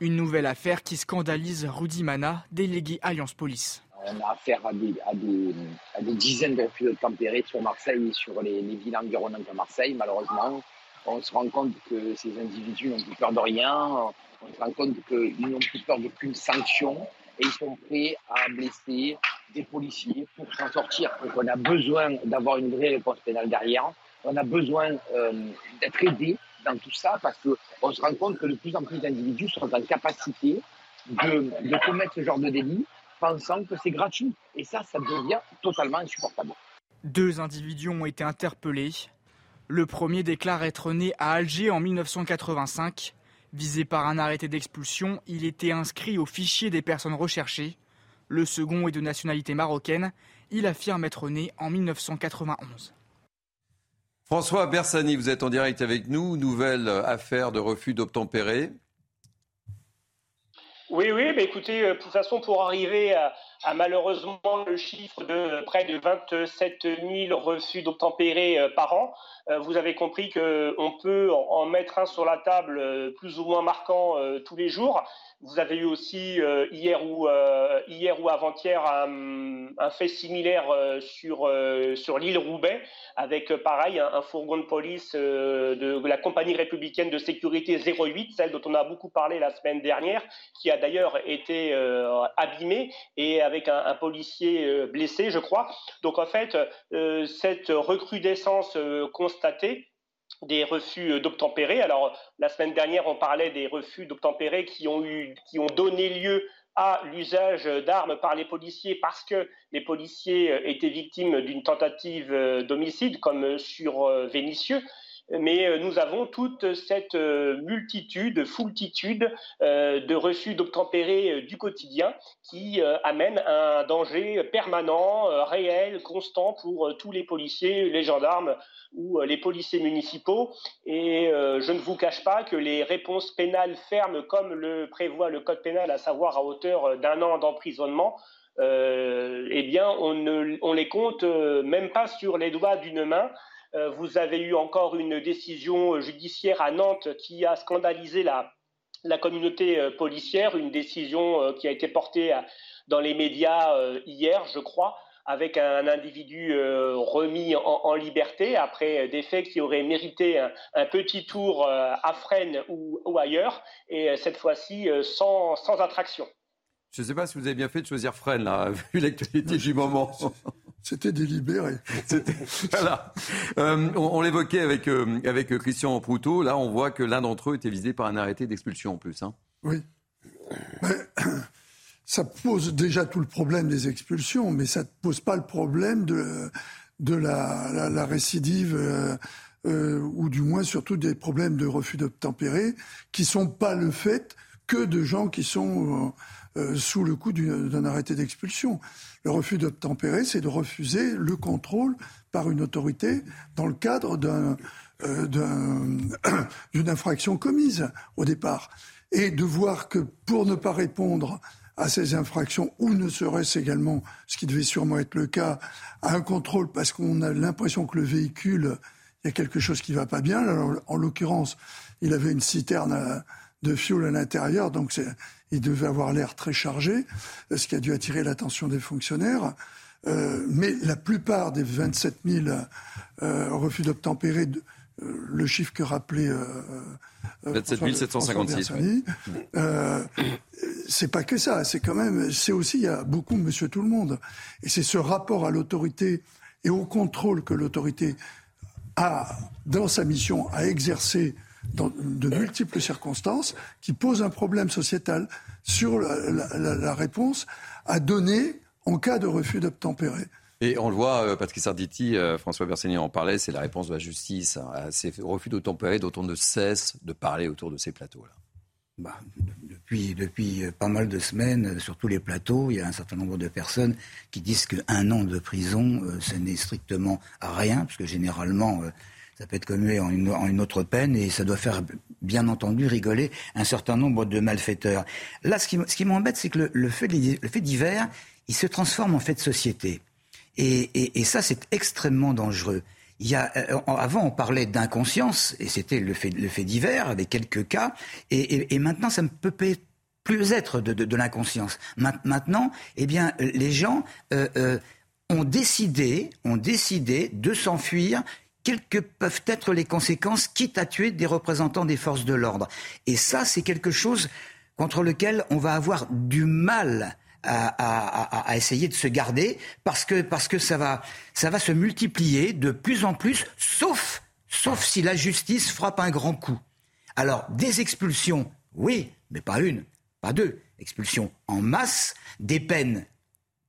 [SPEAKER 20] Une nouvelle affaire qui scandalise Rudy Mana, délégué Alliance Police.
[SPEAKER 21] On a affaire à des, dizaines de refus de sur Marseille et sur les, les villes environnantes de Marseille. Malheureusement, on se rend compte que ces individus n'ont plus peur de rien on se rend compte qu'ils n'ont plus peur d'aucune sanction et ils sont prêts à blesser des policiers pour s'en sortir. Donc on a besoin d'avoir une vraie réponse pénale derrière. On a besoin euh, d'être aidé dans tout ça parce qu'on se rend compte que de plus en plus d'individus sont en capacité de, de commettre ce genre de délit pensant que c'est gratuit. Et ça, ça devient totalement insupportable.
[SPEAKER 20] Deux individus ont été interpellés. Le premier déclare être né à Alger en 1985 Visé par un arrêté d'expulsion, il était inscrit au fichier des personnes recherchées. Le second est de nationalité marocaine. Il affirme être né en 1991.
[SPEAKER 1] François Bersani, vous êtes en direct avec nous. Nouvelle affaire de refus d'obtempérer.
[SPEAKER 16] Oui, oui, mais écoutez, euh, de toute façon, pour arriver à, malheureusement le chiffre de près de 27 000 refus d'obtempérer euh, par an, euh, vous avez compris qu'on peut en mettre un sur la table euh, plus ou moins marquant tous les jours. Vous avez eu aussi hier ou hier ou avant-hier un, fait similaire sur sur l'île Roubaix avec pareil un, fourgon de police de, la compagnie républicaine de sécurité 08, celle dont on a beaucoup parlé la semaine dernière, qui a d'ailleurs été abîmé et avec un, un, policier blessé, je crois. Donc en fait, cette recrudescence constaté des refus d'obtempérer. Alors, la semaine dernière, on parlait des refus d'obtempérer qui ont eu, qui ont donné lieu à l'usage d'armes par les policiers parce que les policiers étaient victimes d'une tentative d'homicide, comme sur Vénitieux mais euh, nous avons toute cette euh, multitude, foultitude euh, de refus d'obtempérer du quotidien qui amène un danger permanent, réel, constant pour tous les policiers, les gendarmes ou les policiers municipaux. Et je ne vous cache pas que les réponses pénales fermes, comme le prévoit le Code pénal, à savoir à hauteur d'un an d'emprisonnement, eh bien, on ne les compte même pas sur les doigts d'une main. Vous avez eu encore une décision judiciaire à Nantes qui a scandalisé la, la communauté policière, une décision qui a été portée dans les médias hier, je crois, avec un individu euh, remis en, liberté après des faits qui auraient mérité un, petit tour euh, à Fresnes ou, ailleurs, et euh, cette fois-ci sans, sans, attraction.
[SPEAKER 1] Je ne sais pas si vous avez bien fait de choisir Fresnes, là, vu l'actualité du moment.
[SPEAKER 17] C'était délibéré.
[SPEAKER 1] voilà. on, l'évoquait avec, avec Christian Proutot. Là, on voit que l'un d'entre eux était visé par un arrêté d'expulsion en plus. Hein.
[SPEAKER 17] Oui. Mais ça pose déjà tout le problème des expulsions, mais ça ne pose pas le problème de, de la, la, récidive, euh, euh, ou du moins surtout des problèmes de refus d'obtempérer, qui sont pas le fait que de gens qui sont euh, sous le coup d'un arrêté d'expulsion. Le refus d'obtempérer, c'est de refuser le contrôle par une autorité dans le cadre d'une infraction commise au départ. Et de voir que pour ne pas répondre à ces infractions, ou ne serait-ce également, ce qui devait sûrement être le cas, à un contrôle parce qu'on a l'impression que le véhicule, il y a quelque chose qui ne va pas bien. Alors, en l'occurrence, il avait une citerne de fioul à l'intérieur, donc il devait avoir l'air très chargé, ce qui a dû attirer l'attention des fonctionnaires. Euh, mais la plupart des 27 000 euh, refus d'obtempérer, euh, le chiffre que rappelait
[SPEAKER 1] 27 756.
[SPEAKER 17] Euh, c'est pas que ça, c'est quand même, c'est aussi, il y a beaucoup Monsieur Tout le Monde. Et c'est ce rapport à l'autorité et au contrôle que l'autorité a, dans sa mission, à exercer dans de multiples circonstances, qui pose un problème sociétal sur la réponse à donner en cas de refus d'obtempérer.
[SPEAKER 1] Et on le voit, euh, Patrick Sarditi, euh, François Bersani en parlait, c'est la réponse de la justice à ces refus d'obtempérer dont on ne cesse de parler autour de ces plateaux-là.
[SPEAKER 15] Bah, depuis, depuis pas mal de semaines, sur tous les plateaux, il y a un certain nombre de personnes qui disent qu'un an de prison, euh, ce n'est strictement rien, puisque généralement, ça peut être commué en une, autre peine et ça doit faire, bien entendu, rigoler un certain nombre de malfaiteurs. Là, ce qui, m'embête, c'est que le, fait, divers, il se transforme en fait de société. Et, ça, c'est extrêmement dangereux. Il y a, euh, avant, on parlait d'inconscience, et c'était le fait, le fait divers, avec quelques cas, et, maintenant, ça ne peut plus être de, l'inconscience. Maintenant, eh bien, les gens euh, euh, ont décidé, ont décidé de s'enfuir quelles que peuvent être les conséquences, quitte à tuer des représentants des forces de l'ordre. Et ça, c'est quelque chose contre lequel on va avoir du mal à, essayer de se garder parce que, parce que ça, va, ça va se multiplier de plus en plus, sauf, sauf si la justice frappe un grand coup. Alors, des expulsions, oui, mais pas une, pas deux. Expulsions en masse, des peines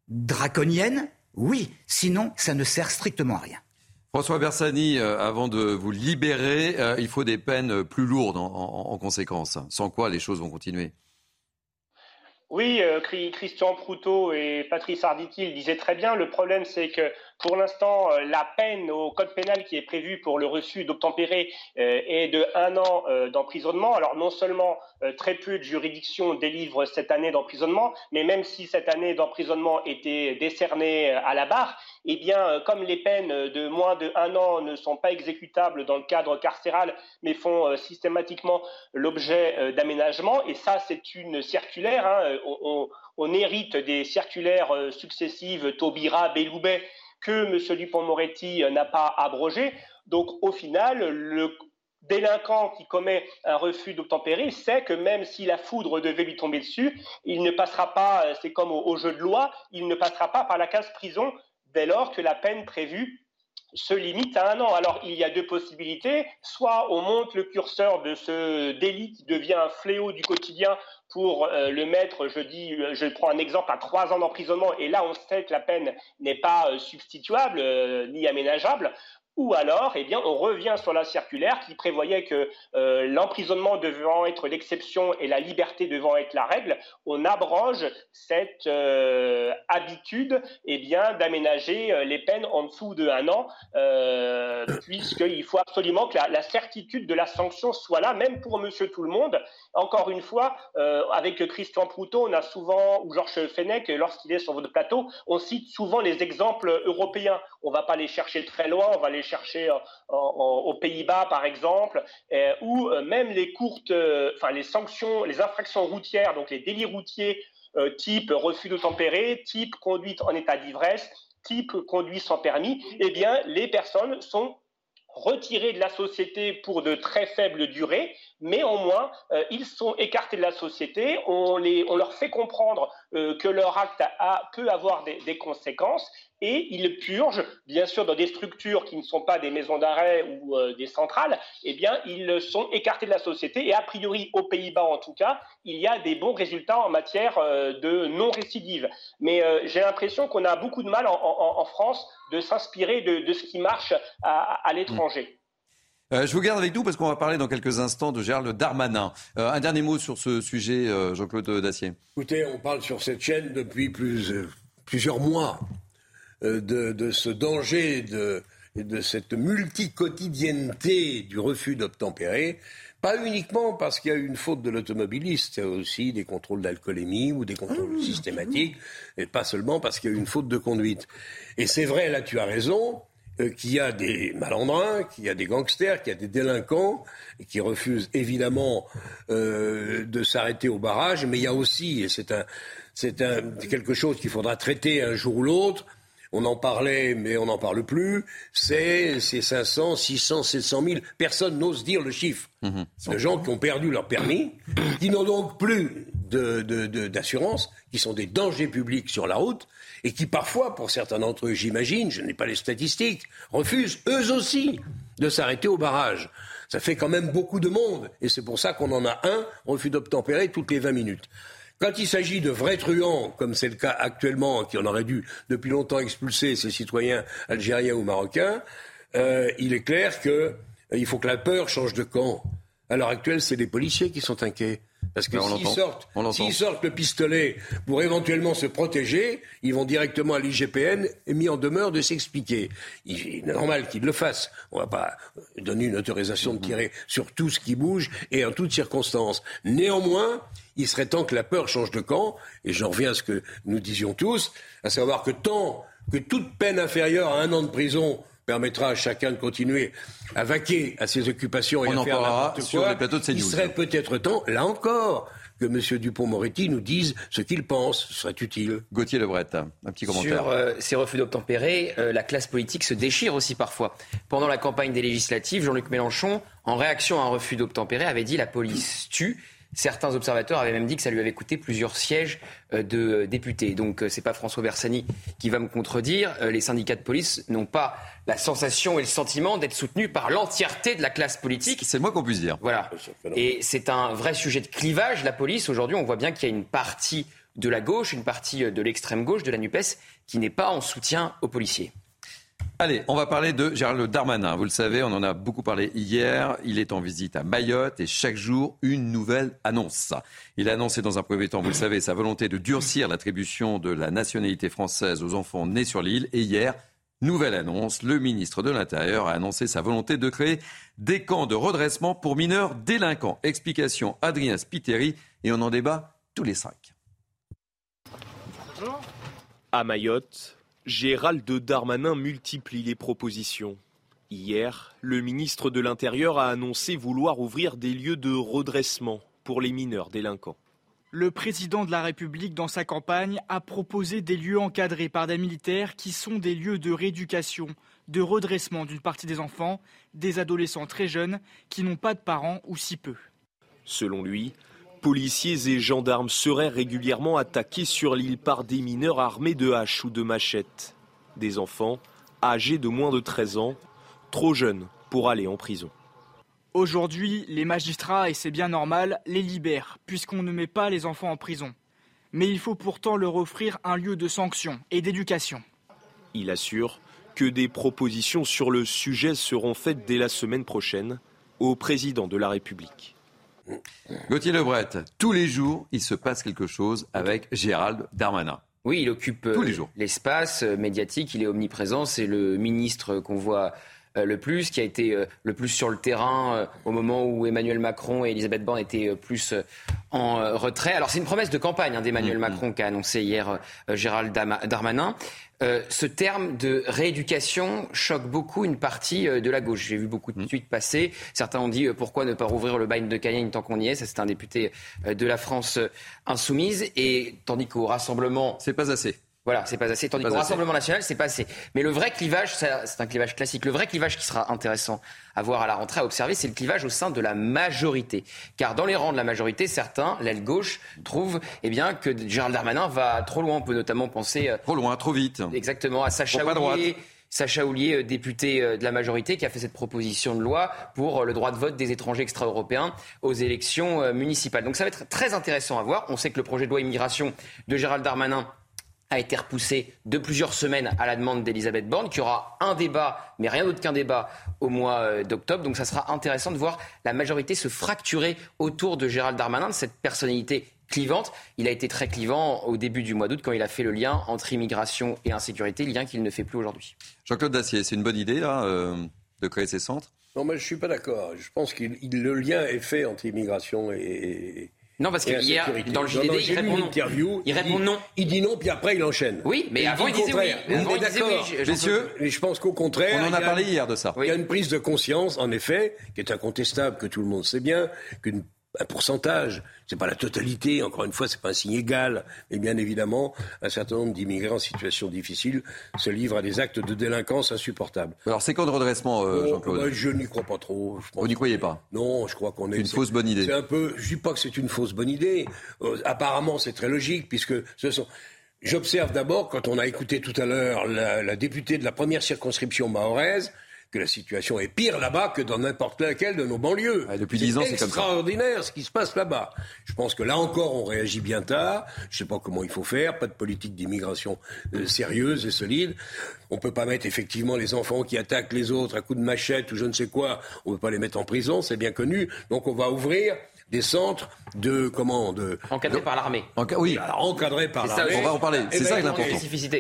[SPEAKER 15] draconiennes, oui, sinon ça ne sert strictement à rien.
[SPEAKER 1] François Bersani, euh, avant de vous libérer, euh, il faut des peines plus lourdes en conséquence, sans quoi les choses vont continuer.
[SPEAKER 16] Oui, euh, Christian Proutot et Patrice Arditi le disaient très bien. Le problème, c'est que pour l'instant, euh, la peine au code pénal qui est prévue pour le reçu d'obtempérer euh, est de un an d'emprisonnement. Alors non seulement très peu de juridictions délivrent cette année d'emprisonnement, mais même si cette année d'emprisonnement était décernée à la barre, eh bien, comme les peines de moins de un an ne sont pas exécutables dans le cadre carcéral, mais font systématiquement l'objet d'aménagement, et ça, c'est une circulaire. Hein, on, hérite des circulaires euh, successives Taubira, Belloubet, que M. Dupont-Moretti euh, n'a pas abrogé. Donc, au final, le délinquant qui commet un refus d'obtempérer sait que même si la foudre devait lui tomber dessus, il ne passera pas, euh, c'est comme au, jeu de loi, il ne passera pas par la case prison dès lors que la peine prévue se limite à un an. Alors il y a deux possibilités, soit on monte le curseur de ce délit qui devient un fléau du quotidien pour euh, le mettre, je dis, euh, je prends un exemple, à trois ans d'emprisonnement, et là on sait que la peine n'est pas euh, substituable ni aménageable, ou alors, eh bien, on revient sur la circulaire qui prévoyait que euh, l'emprisonnement devant être l'exception et la liberté devant être la règle, on abroge cette euh, habitude, eh bien, d'aménager euh, les peines en dessous de un an, puisqu'il faut absolument que la, certitude de la sanction soit là, même pour Monsieur Tout le Monde. Encore une fois, avec Christian Proutot, on a souvent, ou Georges Fenech, lorsqu'il est sur votre plateau, on cite souvent les exemples européens. On ne va pas les chercher très loin, on va les chercher aux Pays-Bas, par exemple, où même les courtes, enfin les sanctions, les infractions routières, donc les délits routiers type refus de tempérer, type conduite en état d'ivresse, type conduite sans permis, eh bien, les personnes sont retirées de la société pour de très faibles durées, mais au moins, euh, ils sont écartés de la société, on, les, on leur fait comprendre euh, que leur acte a, peut avoir des, conséquences, et ils purgent, bien sûr, dans des structures qui ne sont pas des maisons d'arrêt ou euh, des centrales, eh bien, ils sont écartés de la société, et a priori, aux Pays-Bas en tout cas, il y a des bons résultats en matière de non-récidive. Mais j'ai l'impression qu'on a beaucoup de mal en, en, en France de s'inspirer de, de, ce qui marche à, à l'étranger.
[SPEAKER 1] Euh, je vous garde avec nous parce qu'on va parler dans quelques instants de Gérald Darmanin. Euh, un dernier mot sur ce sujet, euh, Jean-Claude Dacier.
[SPEAKER 13] Écoutez, on parle sur cette chaîne depuis plus, plusieurs mois de, de, ce danger de, de cette multicotidienneté du refus d'obtempérer. Pas uniquement parce qu'il y a une faute de l'automobiliste, il y a aussi des contrôles d'alcoolémie ou des contrôles systématiques, et pas seulement parce qu'il y a une faute de conduite. Et c'est vrai, là tu as raison, euh, qu'il y a des malandrins, qu'il y a des gangsters, qu'il y a des délinquants qui refusent évidemment euh, de s'arrêter au barrage, mais il y a aussi, et c'est un, c'est quelque chose qu'il faudra traiter un jour ou l'autre, on en parlait, mais on n'en parle plus, c'est ces 500, 600, 700 000, personne n'ose dire le chiffre, mmh. de gens qui ont perdu leur permis, qui n'ont donc plus d'assurance, de, de, qui sont des dangers publics sur la route, et qui parfois, pour certains d'entre eux, j'imagine, je n'ai pas les statistiques, refusent eux aussi de s'arrêter au barrage. Ça fait quand même beaucoup de monde, et c'est pour ça qu'on en a un refus d'obtempérer toutes les 20 minutes. Quand il s'agit de vrais truands, comme c'est le cas actuellement, qui en aurait dû depuis longtemps expulser ces citoyens algériens ou marocains, euh, il est clair qu'il euh, faut que la peur change de camp. À l'heure actuelle, c'est les policiers qui sont inquiets. Parce que s'ils sortent, sortent, le pistolet pour éventuellement se protéger, ils vont directement à l'IGPN et mis en demeure de s'expliquer. Il est normal qu'ils le fassent. On ne va pas donner une autorisation de tirer sur tout ce qui bouge et en toutes circonstances. Néanmoins, il serait temps que la peur change de camp, et j'en reviens à ce que nous disions tous, à savoir que tant que toute peine inférieure à un an de prison permettra à chacun de continuer à vaquer à ses occupations et
[SPEAKER 1] On
[SPEAKER 13] à
[SPEAKER 1] en
[SPEAKER 13] faire
[SPEAKER 1] sur
[SPEAKER 13] quoi,
[SPEAKER 1] les plateaux de CNews.
[SPEAKER 13] il serait peut-être temps, là encore, que M. Dupont-Moretti nous dise ce qu'il pense. Ce serait utile.
[SPEAKER 1] Gauthier Lebret, un petit commentaire.
[SPEAKER 22] Sur euh, ces refus d'obtempérer, euh, la classe politique se déchire aussi parfois. Pendant la campagne des législatives, Jean-Luc Mélenchon, en réaction à un refus d'obtempérer, avait dit la police tue. Certains observateurs avaient même dit que ça lui avait coûté plusieurs sièges euh, de députés. Donc c'est pas François Bersani qui va me contredire. Les syndicats de police n'ont pas la sensation et le sentiment d'être soutenus par l'entièreté de la classe politique.
[SPEAKER 1] C'est le moins qu'on puisse dire.
[SPEAKER 22] Voilà. Et c'est un vrai sujet de clivage. La police, aujourd'hui, on voit bien qu'il y a une partie de la gauche, une partie de l'extrême gauche, de la NUPES, qui n'est pas en soutien aux policiers.
[SPEAKER 1] Allez, on va parler de Gérald Darmanin. Vous le savez, on en a beaucoup parlé hier. Il est en visite à Mayotte et chaque jour, une nouvelle annonce. Il a annoncé dans un premier temps, vous le savez, sa volonté de durcir l'attribution de la nationalité française aux enfants nés sur l'île. Et hier, Nouvelle annonce, le ministre de l'Intérieur a annoncé sa volonté de créer des camps de redressement pour mineurs délinquants. Explication Adrien Spiteri et on en débat tous les cinq.
[SPEAKER 23] À Mayotte, Gérald Darmanin multiplie les propositions. Hier, le ministre de l'Intérieur a annoncé vouloir ouvrir des lieux de redressement pour les mineurs délinquants.
[SPEAKER 20] Le président de la République, dans sa campagne, a proposé des lieux encadrés par des militaires qui sont des lieux de rééducation, de redressement d'une partie des enfants, des adolescents très jeunes qui n'ont pas de parents ou si peu.
[SPEAKER 23] Selon lui, policiers et gendarmes seraient régulièrement attaqués sur l'île par des mineurs armés de haches ou de machettes. Des enfants âgés de moins de 13 ans, trop jeunes pour aller en prison.
[SPEAKER 20] Aujourd'hui, les magistrats, et c'est bien normal, les libèrent, puisqu'on ne met pas les enfants en prison. Mais il faut pourtant leur offrir un lieu de sanction et d'éducation.
[SPEAKER 23] Il assure que des propositions sur le sujet seront faites dès la semaine prochaine au président de la République.
[SPEAKER 1] Gauthier Lebret, tous les jours, il se passe quelque chose avec Gérald Darmanin.
[SPEAKER 22] Oui, il occupe
[SPEAKER 1] tous les jours
[SPEAKER 22] l'espace médiatique, il est omniprésent, c'est le ministre qu'on voit le plus, qui a été le plus sur le terrain au moment où Emmanuel Macron et Elisabeth Borne étaient plus en retrait. Alors c'est une promesse de campagne hein, d'Emmanuel mm-hmm. Macron qu'a annoncé hier Gérald Darmanin. Euh, ce terme de rééducation choque beaucoup une partie euh, de la gauche. J'ai vu beaucoup de mm. tweets passer. Certains ont dit euh, pourquoi ne pas rouvrir le bain de Cayenne tant qu'on y est? Ça, c'est un député de la France insoumise. Et tandis qu'au Rassemblement.
[SPEAKER 1] C'est pas assez.
[SPEAKER 22] Voilà, c'est pas assez. Tandis qu'au Rassemblement national, c'est pas assez. Mais le vrai clivage, c'est un clivage classique. Le vrai clivage qui sera intéressant à voir à la rentrée, à observer, c'est le clivage au sein de la majorité. Car dans les rangs de la majorité, certains, l'aile gauche, trouvent eh bien, que Gérald Darmanin va trop loin. On peut notamment penser.
[SPEAKER 1] Euh, trop loin, trop vite.
[SPEAKER 22] Exactement, à Sacha Oulier. Sacha Oulier, euh, député euh, de la majorité, qui a fait cette proposition de loi pour le droit de vote des étrangers extra-européens aux élections municipales. Donc ça va être très intéressant à voir. On sait que le projet de loi immigration de Gérald Darmanin a été repoussé de plusieurs semaines à la demande d'Elisabeth Borne, qui aura un débat, mais rien d'autre qu'un débat au mois euh, d'octobre. Donc ça sera intéressant de voir la majorité se fracturer autour de Gérald Darmanin, de cette personnalité clivante. Il a été très clivant au début du mois d'août quand il a fait le lien entre immigration et insécurité, lien qu'il ne fait plus aujourd'hui.
[SPEAKER 1] Jean-Claude Dacier, c'est une bonne idée là, euh, de créer ces centres?
[SPEAKER 13] Non, mais je ne suis pas d'accord. Je pense que le lien est fait entre immigration et,
[SPEAKER 22] non, parce que hier, dans le JDD, il répond non.
[SPEAKER 13] il, répond non. Il dit non, puis après, il enchaîne.
[SPEAKER 22] Oui, mais avant, il, disait oui.
[SPEAKER 13] On est d'accord. Messieurs, je pense qu'au contraire.
[SPEAKER 1] On en a, parlé hier de ça.
[SPEAKER 13] Il y a une prise de conscience, en effet, qui est incontestable, que tout le monde sait bien, qu'une un pourcentage, c'est pas la totalité, encore une fois, c'est pas un signe égal, mais bien évidemment, un certain nombre d'immigrés en situation difficile se livrent à des actes de délinquance insupportables.
[SPEAKER 1] Alors, c'est quand de redressement, euh, oh, Jean-Claude
[SPEAKER 13] bah, Je n'y crois pas trop.
[SPEAKER 1] Vous n'y croyez pas?
[SPEAKER 13] Non, je crois qu'on est.
[SPEAKER 1] C'est une fausse bonne idée.
[SPEAKER 13] C'est un peu. Je dis pas que c'est une fausse bonne idée. Euh, apparemment, c'est très logique, puisque ce sont. J'observe d'abord, quand on a écouté tout à l'heure la, la députée de la première circonscription mahoraise, que la situation est pire là-bas que dans n'importe laquelle de nos banlieues.
[SPEAKER 1] depuis dix ans, c'est
[SPEAKER 13] extraordinaire ce qui se passe là-bas. Je pense que là encore, on réagit bien tard. Je ne sais pas comment il faut faire. Pas de politique d'immigration euh, sérieuse et solide. On peut pas mettre effectivement les enfants qui attaquent les autres à coups de machette ou je ne sais quoi. On ne peut pas les mettre en prison, c'est bien connu. Donc on va ouvrir des centres de comment de
[SPEAKER 22] encadrés par l'armée.
[SPEAKER 13] oui, encadrés par l'armée.
[SPEAKER 1] On va en parler. C'est ça
[SPEAKER 13] ben,
[SPEAKER 1] l'important.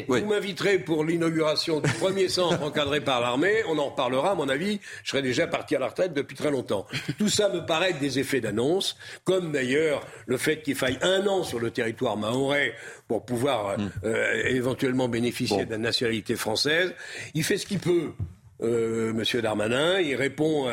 [SPEAKER 13] Vous m'inviterez pour l'inauguration du premier centre encadré par l'armée. On en reparlera. À mon avis, je serais déjà parti à la retraite depuis très longtemps. Tout ça me paraît des effets d'annonce, comme d'ailleurs le fait qu'il faille un an sur le territoire mahorais pour pouvoir hmm. euh, éventuellement bénéficier de la nationalité française. Il fait ce qu'il peut. Euh, Monsieur Darmanin. Il répond,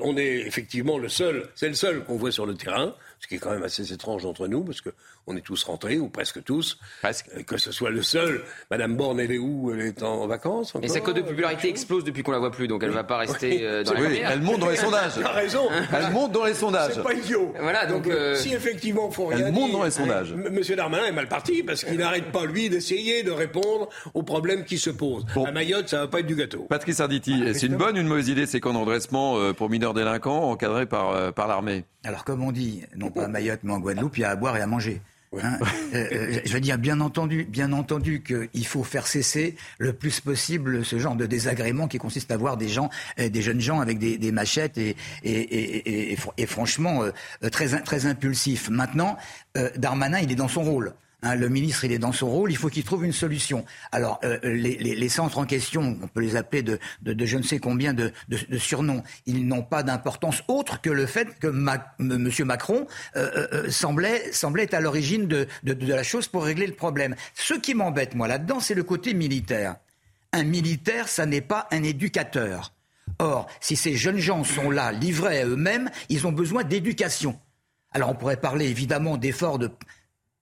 [SPEAKER 13] on est effectivement le seul, c'est le seul qu'on voit sur le terrain, ce qui est quand même assez étrange entre nous, parce que on est tous rentrés, ou presque tous. Presque. Euh, que ce soit le seul. Madame Borne, elle est où? Elle est en vacances
[SPEAKER 22] Et sa cote de popularité explose depuis qu'on la voit plus, donc elle ne va pas rester euh, dans oui,
[SPEAKER 1] Elle monte dans les sondages.
[SPEAKER 13] Elle a raison.
[SPEAKER 1] Elle monte dans les sondages.
[SPEAKER 13] C'est pas idiot.
[SPEAKER 22] Voilà, donc, euh,
[SPEAKER 13] si effectivement faut rien
[SPEAKER 1] Elle monte dans les sondages.
[SPEAKER 13] Monsieur Darmanin est mal parti parce qu'il n'arrête pas lui d'essayer de répondre aux problèmes qui se posent. À Mayotte, ça va pas être du gâteau.
[SPEAKER 1] Patrice Arditi, c'est une bonne ou une mauvaise idée ces camps de redressement pour mineurs délinquants encadrés par, par l'armée
[SPEAKER 15] Alors comme on dit, non pas à Mayotte mais en Guadeloupe, il y a à boire et à manger. Hein, euh, euh, je veux dire, bien entendu, bien entendu qu'il faut faire cesser le plus possible ce genre de désagrément qui consiste à voir des gens, euh, des jeunes gens avec des, machettes et, et, et, franchement très, très impulsifs. Maintenant, Darmanin, il est dans son rôle. Hein, le ministre, il est dans son rôle, il faut qu'il trouve une solution. Alors, euh, les, les, les, centres en question, on peut les appeler de, de, de je ne sais combien de, de surnoms, ils n'ont pas d'importance autre que le fait que M. Macron euh, euh, semblait, semblait être à l'origine de, la chose pour régler le problème. Ce qui m'embête, moi, là-dedans, c'est le côté militaire. Un militaire, ça n'est pas un éducateur. Or, si ces jeunes gens sont là, livrés à eux-mêmes, ils ont besoin d'éducation. Alors on pourrait parler évidemment d'efforts de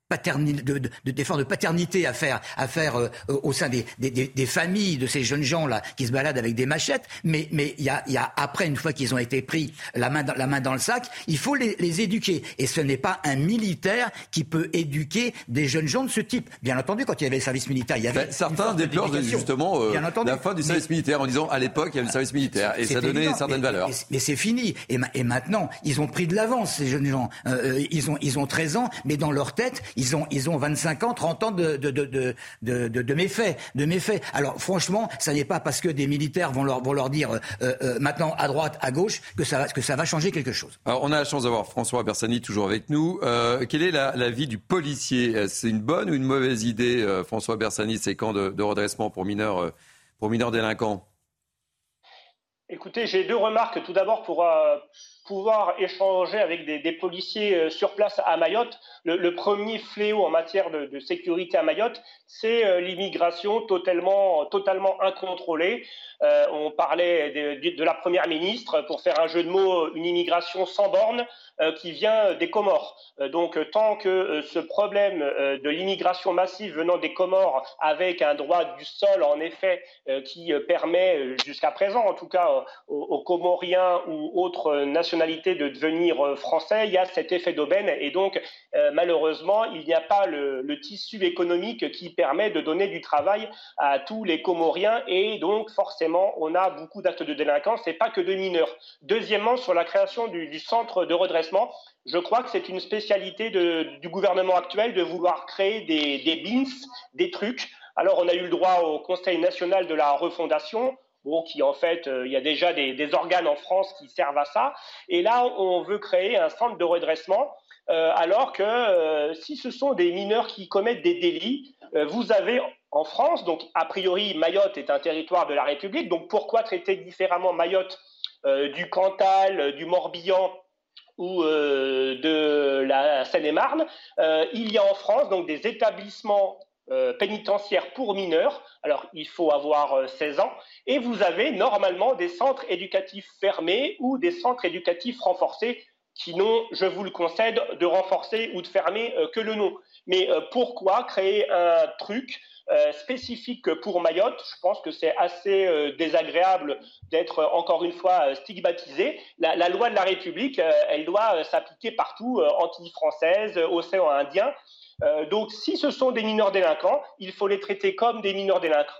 [SPEAKER 15] de, d'efforts de, paternité à faire, à faire euh, au sein des, des, des, familles de ces jeunes gens là qui se baladent avec des machettes. Mais mais il y a, y a après une fois qu'ils ont été pris la main dans, la main dans le sac, il faut les, les éduquer. Et ce n'est pas un militaire qui peut éduquer des jeunes gens de ce type. Bien entendu, quand il y avait le service militaire, il y avait
[SPEAKER 1] ben, certains déplorent justement euh, la fin du service militaire en disant à l'époque il y avait le service militaire et ça donnait certaines valeurs.
[SPEAKER 15] Mais, c'est fini. Et, et, maintenant ils ont pris de l'avance ces jeunes gens. Euh, ils ont ils ont 13 ans, mais dans leur tête ils ont, ils ont 25 ans, 30 ans de, de, de, de, de méfaits, de méfaits. Alors franchement, ça n'est pas parce que des militaires vont leur, vont leur dire euh, euh, maintenant à droite, à gauche, que ça, va, que ça va changer quelque chose.
[SPEAKER 1] Alors on a la chance d'avoir François Bersani toujours avec nous. Euh, quelle est la, la vie du policier? C'est une bonne ou une mauvaise idée, François Bersani, ces camps de, redressement pour mineurs, pour mineurs délinquants?
[SPEAKER 16] Écoutez, j'ai deux remarques. Tout d'abord, pour euh, pouvoir échanger avec des, policiers euh, sur place à Mayotte. Le, premier fléau en matière de, sécurité à Mayotte, c'est euh, l'immigration totalement, totalement incontrôlée. on parlait de, la première ministre, pour faire un jeu de mots, une immigration sans borne qui vient des Comores. donc, tant que ce problème de l'immigration massive venant des Comores, avec un droit du sol, en effet, qui permet, jusqu'à présent en tout cas, aux, Comoriens ou autres nationalités, de devenir euh, français, il y a cet effet d'aubaine et donc euh, malheureusement il n'y a pas le, tissu économique qui permet de donner du travail à tous les Comoriens et donc forcément on a beaucoup d'actes de délinquance et pas que de mineurs. Deuxièmement, sur la création du, centre de redressement, je crois que c'est une spécialité du gouvernement actuel de vouloir créer des, BINS, des trucs. Alors on a eu le droit au Conseil national de la refondation qui en fait, euh, il y a déjà des, organes en France qui servent à ça. Et là, on veut créer un centre de redressement, alors que euh, si ce sont des mineurs qui commettent des délits, vous avez en France, donc a priori, Mayotte est un territoire de la République, donc pourquoi traiter différemment Mayotte du Cantal, du Morbihan ou de la Seine-et-Marne, il y a en France donc des établissements euh, pénitentiaire pour mineurs. Alors, il faut avoir 16 euh, ans. Et vous avez normalement des centres éducatifs fermés ou des centres éducatifs renforcés qui n'ont, je vous le concède, de renforcer ou de fermer euh, que le nom. Mais pourquoi créer un truc spécifique pour Mayotte? Je pense que c'est assez désagréable d'être encore une fois stigmatisé. La, loi de la République, elle doit s'appliquer partout, anti-française, océan Indien. Euh, donc, si ce sont des mineurs délinquants, il faut les traiter comme des mineurs délinquants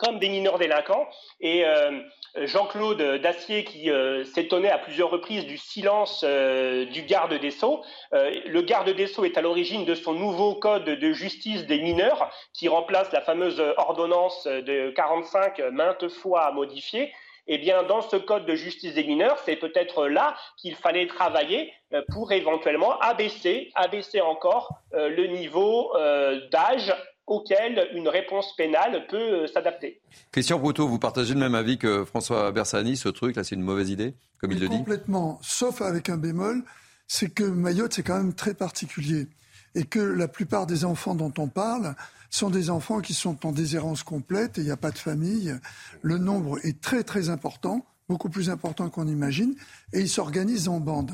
[SPEAKER 16] comme des mineurs délinquants. Et euh, Jean-Claude Dacier, qui euh, s'étonnait à plusieurs reprises du silence du garde des Sceaux, le garde des Sceaux est à l'origine de son nouveau code de justice des mineurs, qui remplace la fameuse ordonnance de 45 maintes fois modifiée eh bien, dans ce code de justice des mineurs, c'est peut-être là qu'il fallait travailler euh, pour éventuellement abaisser, abaisser encore euh, le niveau euh, d'âge auquel une réponse pénale peut s'adapter.
[SPEAKER 1] Christian Brouteau, vous partagez le même avis que François Bersani, ce truc là, c'est une mauvaise idée, comme il le
[SPEAKER 17] dit Complètement, sauf avec un bémol, c'est que Mayotte, c'est quand même très particulier. Et que la plupart des enfants dont on parle sont des enfants qui sont en déshérence complète et il n'y a pas de famille. Le nombre est très très important, beaucoup plus important qu'on imagine, et ils s'organisent en bande.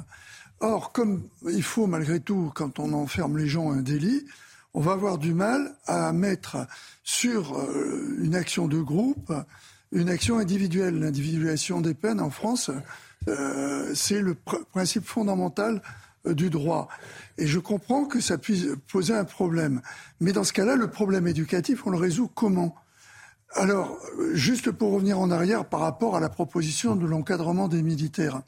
[SPEAKER 17] Or, comme il faut malgré tout, quand on enferme les gens, un délit, on va avoir du mal à mettre sur euh, une action de groupe une action individuelle. L'individuation des peines en France, euh, c'est le principe fondamental euh, du droit. Et je comprends que ça puisse poser un problème. Mais dans ce cas-là, le problème éducatif, on le résout comment? Alors, juste pour revenir en arrière par rapport à la proposition de l'encadrement des militaires.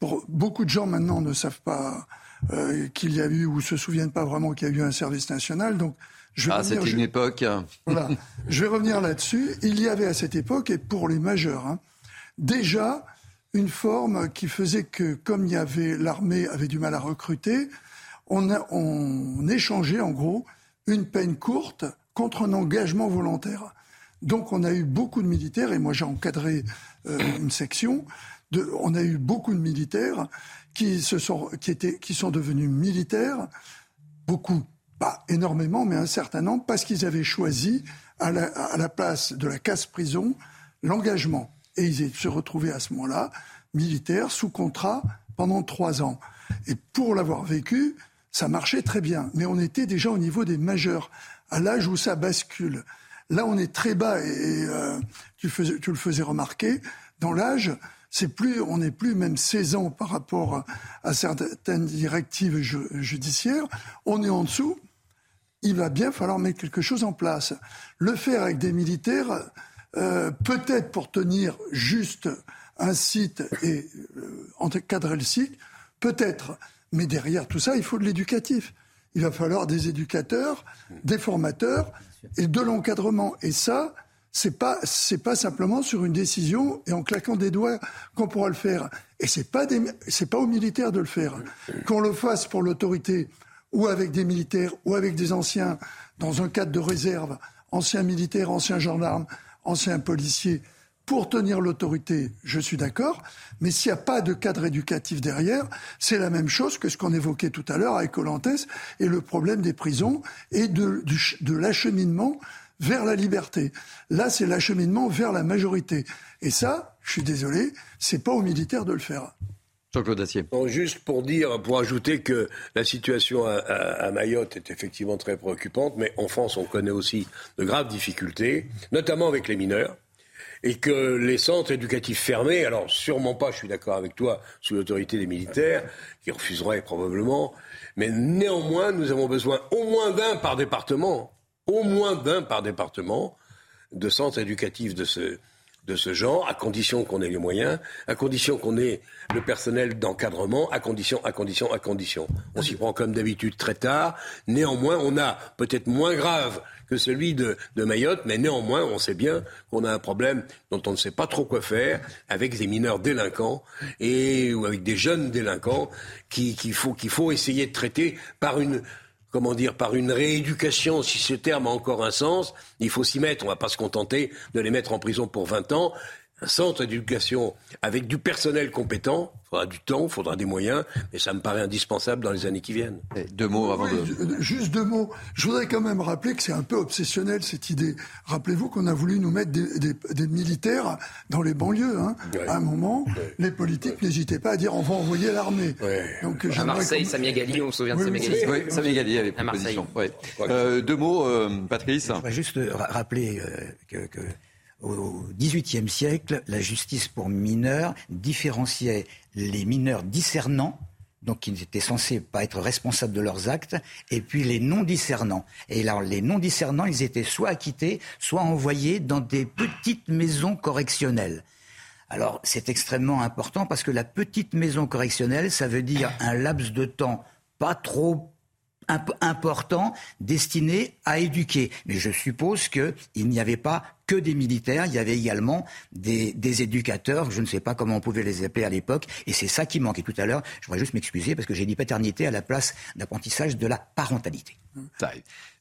[SPEAKER 17] Pour, beaucoup de gens maintenant ne savent pas euh, qu'il y a eu ou se souviennent pas vraiment qu'il y a eu un service national. Donc,
[SPEAKER 1] je vais ah, c'était une époque.
[SPEAKER 17] Voilà. je vais revenir là-dessus. Il y avait à cette époque, et pour les majeurs, hein, déjà une forme qui faisait que, comme il y avait l'armée avait du mal à recruter, on, on échangeait en gros une peine courte contre un engagement volontaire. Donc on a eu beaucoup de militaires, et moi j'ai encadré euh, une section, de, on a eu beaucoup de militaires qui, se sont, qui, étaient, qui sont devenus militaires, beaucoup, pas énormément, mais un certain nombre, parce qu'ils avaient choisi à la, à la place de la casse-prison l'engagement. Et ils se retrouvaient à ce moment-là militaires sous contrat pendant trois ans. Et pour l'avoir vécu, ça marchait très bien. Mais on était déjà au niveau des majeurs, à l'âge où ça bascule. Là, on est très bas et, euh, tu, tu, le faisais remarquer. Dans l'âge, c'est plus, on n'est plus même 16 ans par rapport à, certaines directives judiciaires. On est en dessous. Il va bien falloir mettre quelque chose en place. Le faire avec des militaires, euh, peut-être pour tenir juste un site et euh, encadrer le site, peut-être. Mais derrière tout ça, il faut de l'éducatif. Il va falloir des éducateurs, des formateurs et de l'encadrement. Et ça, c'est pas c'est pas simplement sur une décision et en claquant des doigts qu'on pourra le faire. Et c'est pas c'est pas aux militaires de le faire. Qu'on le fasse pour l'autorité ou avec des militaires ou avec des anciens dans un cadre de réserve, anciens militaires, anciens gendarmes, anciens policiers pour tenir l'autorité, je suis d'accord, mais s'il n'y a pas de cadre éducatif derrière, c'est la même chose que ce qu'on évoquait tout à l'heure avec Olantes et le problème des prisons et de l'acheminement vers la liberté. Là, c'est l'acheminement vers la majorité. Et ça, je suis désolé, c'est pas aux militaires de le faire.
[SPEAKER 1] Jean-Claude Assier.
[SPEAKER 13] juste pour dire, pour ajouter que la situation à, Mayotte est effectivement très préoccupante, mais en France, on connaît aussi de graves difficultés, notamment avec les mineurs, et que les centres éducatifs fermés, alors sûrement pas, je suis d'accord avec toi, sous l'autorité des militaires, qui refuseraient probablement, mais néanmoins, nous avons besoin au moins d'un par département, au moins d'un par département, de centres éducatifs de ce, de ce genre, à condition qu'on ait les moyens, à condition qu'on ait le personnel d'encadrement, à condition, à condition, à condition. On s'y prend comme d'habitude très tard. Néanmoins, on a peut-être moins grave que celui de, Mayotte, mais néanmoins, on sait bien qu'on a un problème dont on ne sait pas trop quoi faire avec des mineurs délinquants et ou avec des jeunes délinquants qu'il faut, qu'il faut essayer de traiter par une comment dire, par une rééducation, si ce terme a encore un sens, il faut s'y mettre. On ne va pas se contenter de les mettre en prison pour 20 ans un centre d'éducation avec du personnel compétent. Il faudra du temps, il faudra des moyens, mais ça me paraît indispensable dans les années qui viennent.
[SPEAKER 1] deux mots avant de...
[SPEAKER 17] Juste deux mots. Je voudrais quand même rappeler que c'est un peu obsessionnel cette idée. Rappelez-vous qu'on a voulu nous mettre des, militaires dans les banlieues. Hein. À un moment, les politiques n'hésitaient pas à dire on va envoyer l'armée.
[SPEAKER 22] Donc, à Marseille, Samia Gali, on se souvient de Samia Gali.
[SPEAKER 1] Oui, Samia Gali avait proposition. Euh, deux mots, euh, Patrice. Je
[SPEAKER 15] voudrais juste rappeler euh, que au XVIIIe siècle, la justice pour mineurs différenciait les mineurs discernants, donc qui n'étaient censés pas être responsables de leurs actes, et puis les non discernants. Et là, les non discernants, ils étaient soit acquittés, soit envoyés dans des petites maisons correctionnelles. Alors, c'est extrêmement important parce que la petite maison correctionnelle, ça veut dire un laps de temps pas trop important destiné à éduquer. Mais je suppose qu'il n'y avait pas que des militaires, il y avait également des, des, éducateurs, je ne sais pas comment on pouvait les appeler à l'époque, et c'est ça qui manquait tout à l'heure. Je voudrais juste m'excuser parce que j'ai dit paternité à la place d'apprentissage de la parentalité.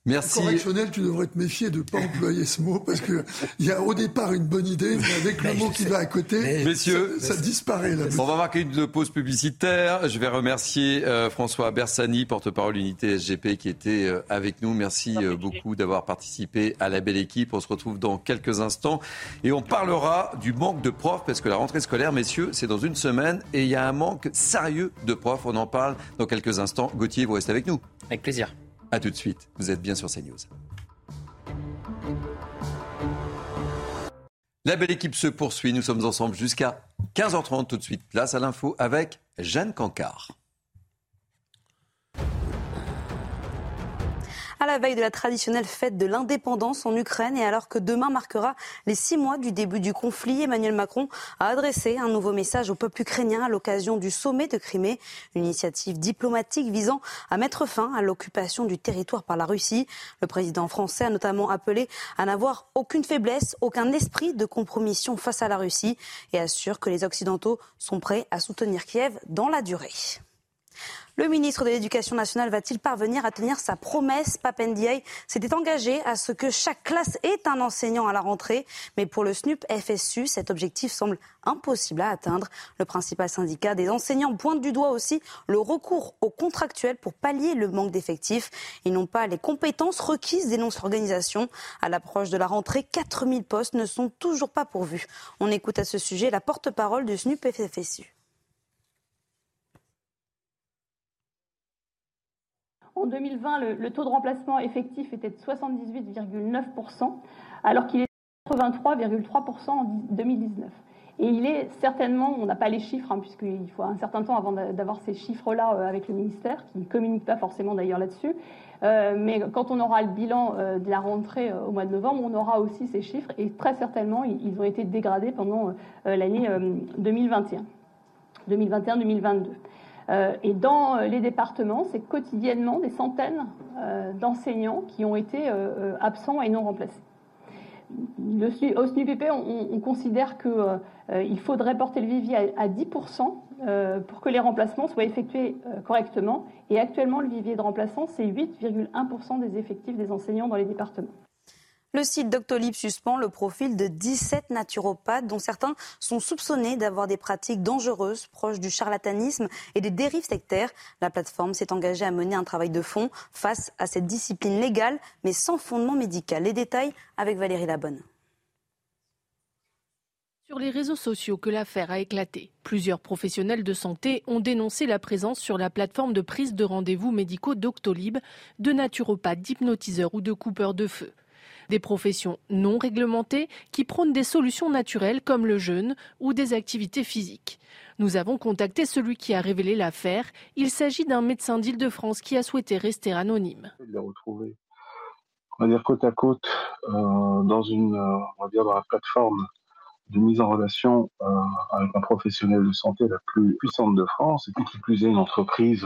[SPEAKER 17] Merci. Correctionnel, tu devrais te méfier de ne pas employer ce mot parce qu'il y a au départ une bonne idée, mais avec le mot qui va à côté,
[SPEAKER 1] Messieurs,
[SPEAKER 17] ça, disparaît.
[SPEAKER 1] on va marquer une pause publicitaire. Je vais remercier euh, François Bersani, porte-parole unité SGP, qui était euh, avec nous. Merci euh, beaucoup d'avoir participé à la belle équipe. On se retrouve dans quelques instants et on parlera du manque de profs parce que la rentrée scolaire, messieurs, c'est dans une semaine et il y a un manque sérieux de profs. On en parle dans quelques instants. Gauthier, vous restez avec nous.
[SPEAKER 22] Avec plaisir.
[SPEAKER 1] A tout de suite, vous êtes bien sur CNews. La belle équipe se poursuit, nous sommes ensemble jusqu'à 15h30 tout de suite. Place à l'info avec Jeanne Cancard.
[SPEAKER 2] À la veille de la traditionnelle fête de l'indépendance en Ukraine et alors que demain marquera les six mois du début du conflit, Emmanuel Macron a adressé un nouveau message au peuple ukrainien à l'occasion du sommet de Crimée, une initiative diplomatique visant à mettre fin à l'occupation du territoire par la Russie. Le président français a notamment appelé à n'avoir aucune faiblesse, aucun esprit de compromission face à la Russie et assure que les Occidentaux sont prêts à soutenir Kiev dans la durée. Le ministre de l'Éducation nationale va-t-il parvenir à tenir sa promesse Papendiaï s'était engagé à ce que chaque classe ait un enseignant à la rentrée. Mais pour le SNUP FSU, cet objectif semble impossible à atteindre. Le principal syndicat des enseignants pointe du doigt aussi le recours aux contractuels pour pallier le manque d'effectifs. Ils n'ont pas les compétences requises, dénonce l'organisation. À l'approche de la rentrée, 4000 postes ne sont toujours pas pourvus. On écoute à ce sujet la porte-parole du SNUP FSU.
[SPEAKER 24] En 2020, le, taux de remplacement effectif était de 78,9%, alors qu'il est de 83,3% en 2019. Et il est certainement, on n'a pas les chiffres, hein, puisqu'il faut un certain temps avant d'avoir ces chiffres-là euh, avec le ministère, qui ne communique pas forcément d'ailleurs là-dessus. Euh, mais quand on aura le bilan euh, de la rentrée au mois de novembre, on aura aussi ces chiffres, et très certainement, ils, ont été dégradés pendant l'année 2021, 2021-2022. Euh, et dans euh, les départements, c'est quotidiennement des centaines euh, d'enseignants qui ont été absents et non remplacés. au SNUPP, on, considère qu'il faudrait porter le vivier à, 10% pour que les remplacements soient effectués correctement. Et actuellement, le vivier de remplaçants, c'est 8,1% des effectifs des enseignants dans les départements.
[SPEAKER 2] Le site Doctolib suspend le profil de 17 naturopathes dont certains sont soupçonnés d'avoir des pratiques dangereuses proches du charlatanisme et des dérives sectaires. La plateforme s'est engagée à mener un travail de fond face à cette discipline légale mais sans fondement médical. Les détails avec Valérie Labonne
[SPEAKER 25] sur les réseaux sociaux que l'affaire a éclaté. Plusieurs professionnels de santé ont dénoncé la présence sur la plateforme de prise de rendez-vous médicaux Doctolib de naturopathes, d'hypnotiseurs ou de coupeurs de feu. Des professions non réglementées qui prônent des solutions naturelles comme le jeûne ou des activités physiques. Nous avons contacté celui qui a révélé l'affaire. Il s'agit d'un médecin d'Île-de-France qui a souhaité rester anonyme.
[SPEAKER 26] retrouvé, on va dire côte à côte, euh, dans une, euh, on va dire dans la plateforme de mise en relation euh, avec un professionnel de santé la plus puissante de France, et qui plus est une entreprise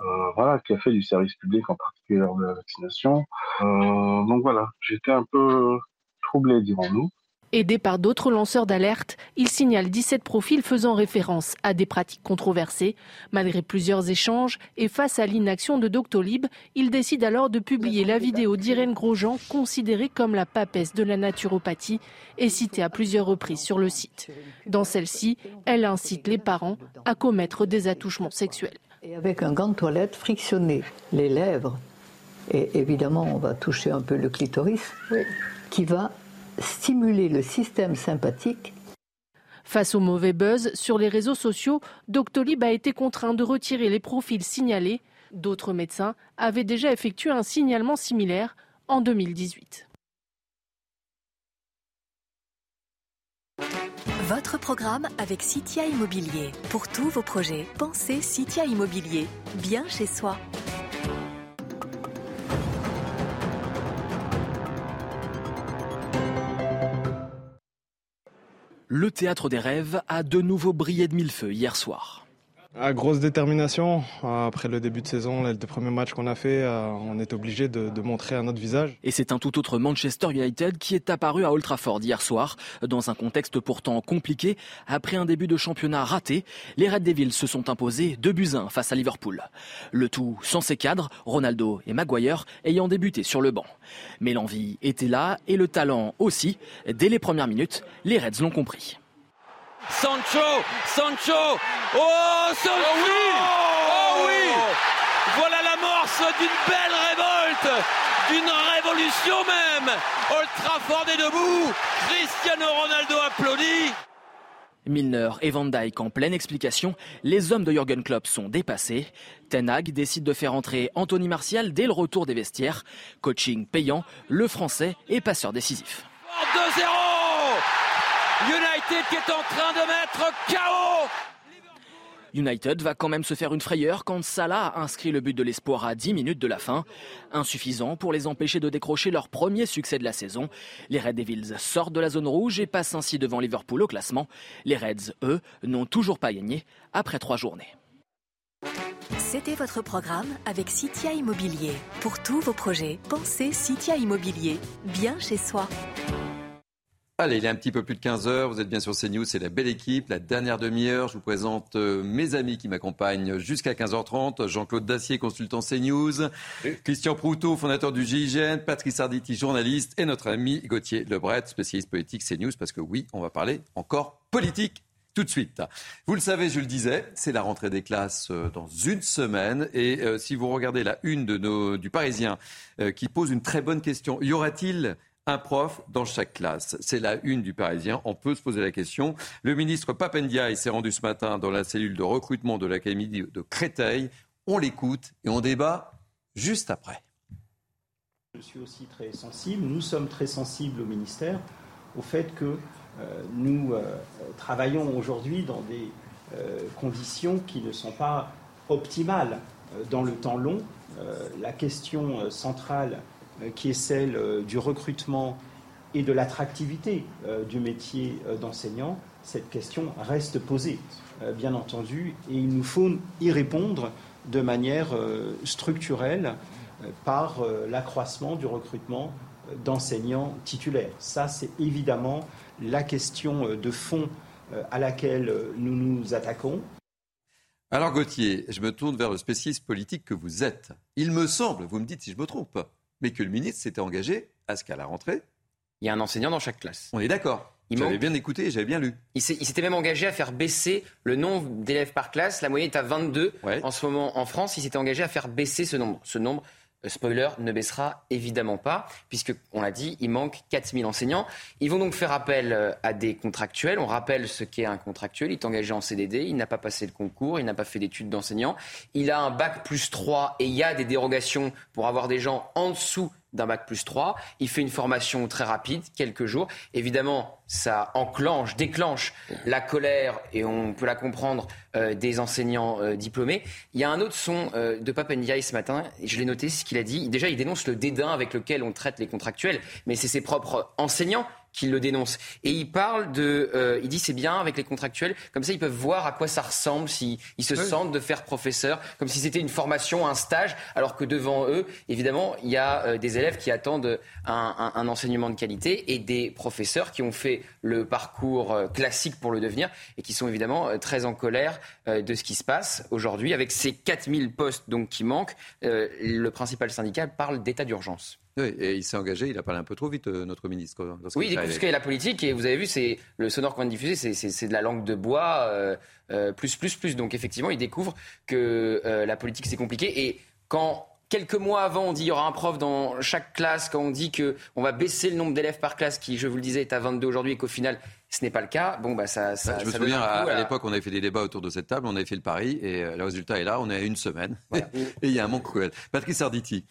[SPEAKER 26] euh, euh, voilà, qui a fait du service public, en particulier lors de la vaccination. donc voilà, j'étais un peu troublé, dirons-nous.
[SPEAKER 25] Aidé par d'autres lanceurs d'alerte, il signale 17 profils faisant référence à des pratiques controversées. Malgré plusieurs échanges et face à l'inaction de Doctolib, il décide alors de publier la vidéo d'Irène Grosjean, considérée comme la papesse de la naturopathie et citée à plusieurs reprises sur le site. Dans celle-ci, elle incite les parents à commettre des attouchements sexuels.
[SPEAKER 27] Et avec un gant de toilette frictionné les lèvres, et évidemment on va toucher un peu le clitoris, qui va stimuler le système sympathique.
[SPEAKER 25] Face au mauvais buzz sur les réseaux sociaux, Doctolib a été contraint de retirer les profils signalés. D'autres médecins avaient déjà effectué un signalement similaire en 2018.
[SPEAKER 11] Votre programme avec Citia Immobilier. Pour tous vos projets, pensez Citia Immobilier. Bien chez soi.
[SPEAKER 28] Le théâtre des rêves a de nouveau brillé de mille feux hier soir.
[SPEAKER 29] À grosse détermination. Après le début de saison, les deux premiers matchs qu'on a fait, euh, on est obligé de, montrer un autre visage.
[SPEAKER 28] Et c'est un tout autre Manchester United qui est apparu à Old Trafford hier soir, dans un contexte pourtant compliqué. Après un début de championnat raté, les Red Devils se sont imposés 2 buts 1 face à Liverpool. Le tout sans ses cadres, Ronaldo et Maguire ayant débuté sur le banc. Mais l'envie était là et le talent aussi. Dès les premières minutes, les Reds l'ont compris.
[SPEAKER 30] Sancho, Sancho, oh Sancho. Oh oui, oh oui. Voilà l'amorce d'une belle révolte, d'une révolution même. Old Trafford est debout, Cristiano Ronaldo applaudit.
[SPEAKER 28] Milner et Van Dijk en pleine explication, les hommes de Jürgen Klopp sont dépassés. Ten Hag décide de faire entrer Anthony Martial dès le retour des vestiaires. Coaching payant, le français est passeur décisif.
[SPEAKER 30] 2-0 United qui est en train de mettre KO
[SPEAKER 28] United va quand même se faire une frayeur quand Salah a inscrit le but de l'espoir à 10 minutes de la fin. Insuffisant pour les empêcher de décrocher leur premier succès de la saison. Les Red Devils sortent de la zone rouge et passent ainsi devant Liverpool au classement. Les Reds, eux, n'ont toujours pas gagné après trois journées.
[SPEAKER 11] C'était votre programme avec Citia Immobilier. Pour tous vos projets, pensez Citia Immobilier, bien chez soi.
[SPEAKER 1] Allez, il est un petit peu plus de 15 heures. Vous êtes bien sur CNews, c'est la belle équipe. La dernière demi-heure, je vous présente euh, mes amis qui m'accompagnent jusqu'à 15h30. Jean-Claude Dacier, consultant CNews. Christian Proutot, fondateur du GIGN. Patrice Arditi, journaliste. Et notre ami Gauthier Lebret, spécialiste politique CNews. Parce que oui, on va parler encore politique tout de suite. Vous le savez, je le disais, c'est la rentrée des classes euh, dans une semaine. Et euh, si vous regardez la une de nos, du Parisien qui pose une très bonne question, y aura-t-il un prof dans chaque classe. C'est la une du Parisien. On peut se poser la question. Le ministre Papendiaï s'est rendu ce matin dans la cellule de recrutement de l'Académie de Créteil. On l'écoute et on débat juste après.
[SPEAKER 3] Je suis aussi très sensible, nous sommes très sensibles au ministère au fait que euh, nous euh, travaillons aujourd'hui dans des euh, conditions qui ne sont pas optimales dans le temps long. la question centrale qui est celle euh, du recrutement et de l'attractivité euh, du métier d'enseignant, cette question reste posée, bien entendu, et il nous faut y répondre de manière structurelle par l'accroissement du recrutement d'enseignants titulaires. Ça, c'est évidemment la question de fond à laquelle nous nous attaquons.
[SPEAKER 1] Alors Gauthier, je me tourne vers le spécialiste politique que vous êtes. Il me semble, vous me dites si je me trompe, mais que le ministre s'était engagé à ce qu'à la rentrée,
[SPEAKER 22] il y a un enseignant dans chaque classe.
[SPEAKER 1] On est d'accord. J'avais bien écouté, j'avais bien lu.
[SPEAKER 22] Il s'était même engagé à faire baisser le nombre d'élèves par classe. La moyenne est à 22 en ce moment en France. Il s'était engagé à faire baisser ce nombre. Ce nombre, spoiler, ne baissera évidemment pas, puisque, on l'a dit, il manque 4000 enseignants. Ils vont donc faire appel euh, à des contractuels. On rappelle ce qu'est un contractuel. Il est engagé en CDD, il n'a pas passé le concours, il n'a pas fait d'études d'enseignant. Il a un bac plus 3 et il y a des dérogations pour avoir des gens en dessous d'un bac plus 3. Il fait une formation très rapide, quelques jours. Évidemment, ça enclenche, déclenche la colère, et on peut la comprendre, euh, des enseignants euh, diplômés. Il y a un autre son euh, de Papendiaï ce matin, et je l'ai noté, ce qu'il a dit. Déjà, il dénonce le dédain avec lequel on traite les contractuels, mais c'est ses propres enseignants qui le dénonce. Et il parle de, euh, il dit c'est bien avec les contractuels, comme ça ils peuvent voir à quoi ça ressemble, s'ils se sentent de faire professeur, comme si c'était une formation, un stage, alors que devant eux, évidemment, il y a euh, des élèves qui attendent un, un, enseignement de qualité et des professeurs qui ont fait le parcours euh, classique pour le devenir et qui sont évidemment très en colère de ce qui se passe aujourd'hui avec ces 4000 postes donc qui manquent. le principal syndicat parle d'état d'urgence.
[SPEAKER 1] Oui, et il s'est engagé, il a parlé un peu trop vite, euh, notre ministre.
[SPEAKER 22] Oui, il que la politique, et vous avez vu, c'est le sonore qu'on vient de diffuser, c'est de la langue de bois, euh, euh, plus, plus, plus. Donc effectivement, il découvre que la politique, c'est compliqué. Et quand quelques mois avant, on dit qu'il y aura un prof dans chaque classe, quand on dit qu'on va baisser le nombre d'élèves par classe, qui, je vous le disais, est à 22 aujourd'hui, et qu'au final, ce n'est pas le cas. Bon, bah, ça, ça,
[SPEAKER 1] je me souviens, à, l'époque, on avait fait des débats autour de cette table, on avait fait le pari, et le résultat est là, on est à une semaine. et il y a un manque cruel. Patrice Arditi.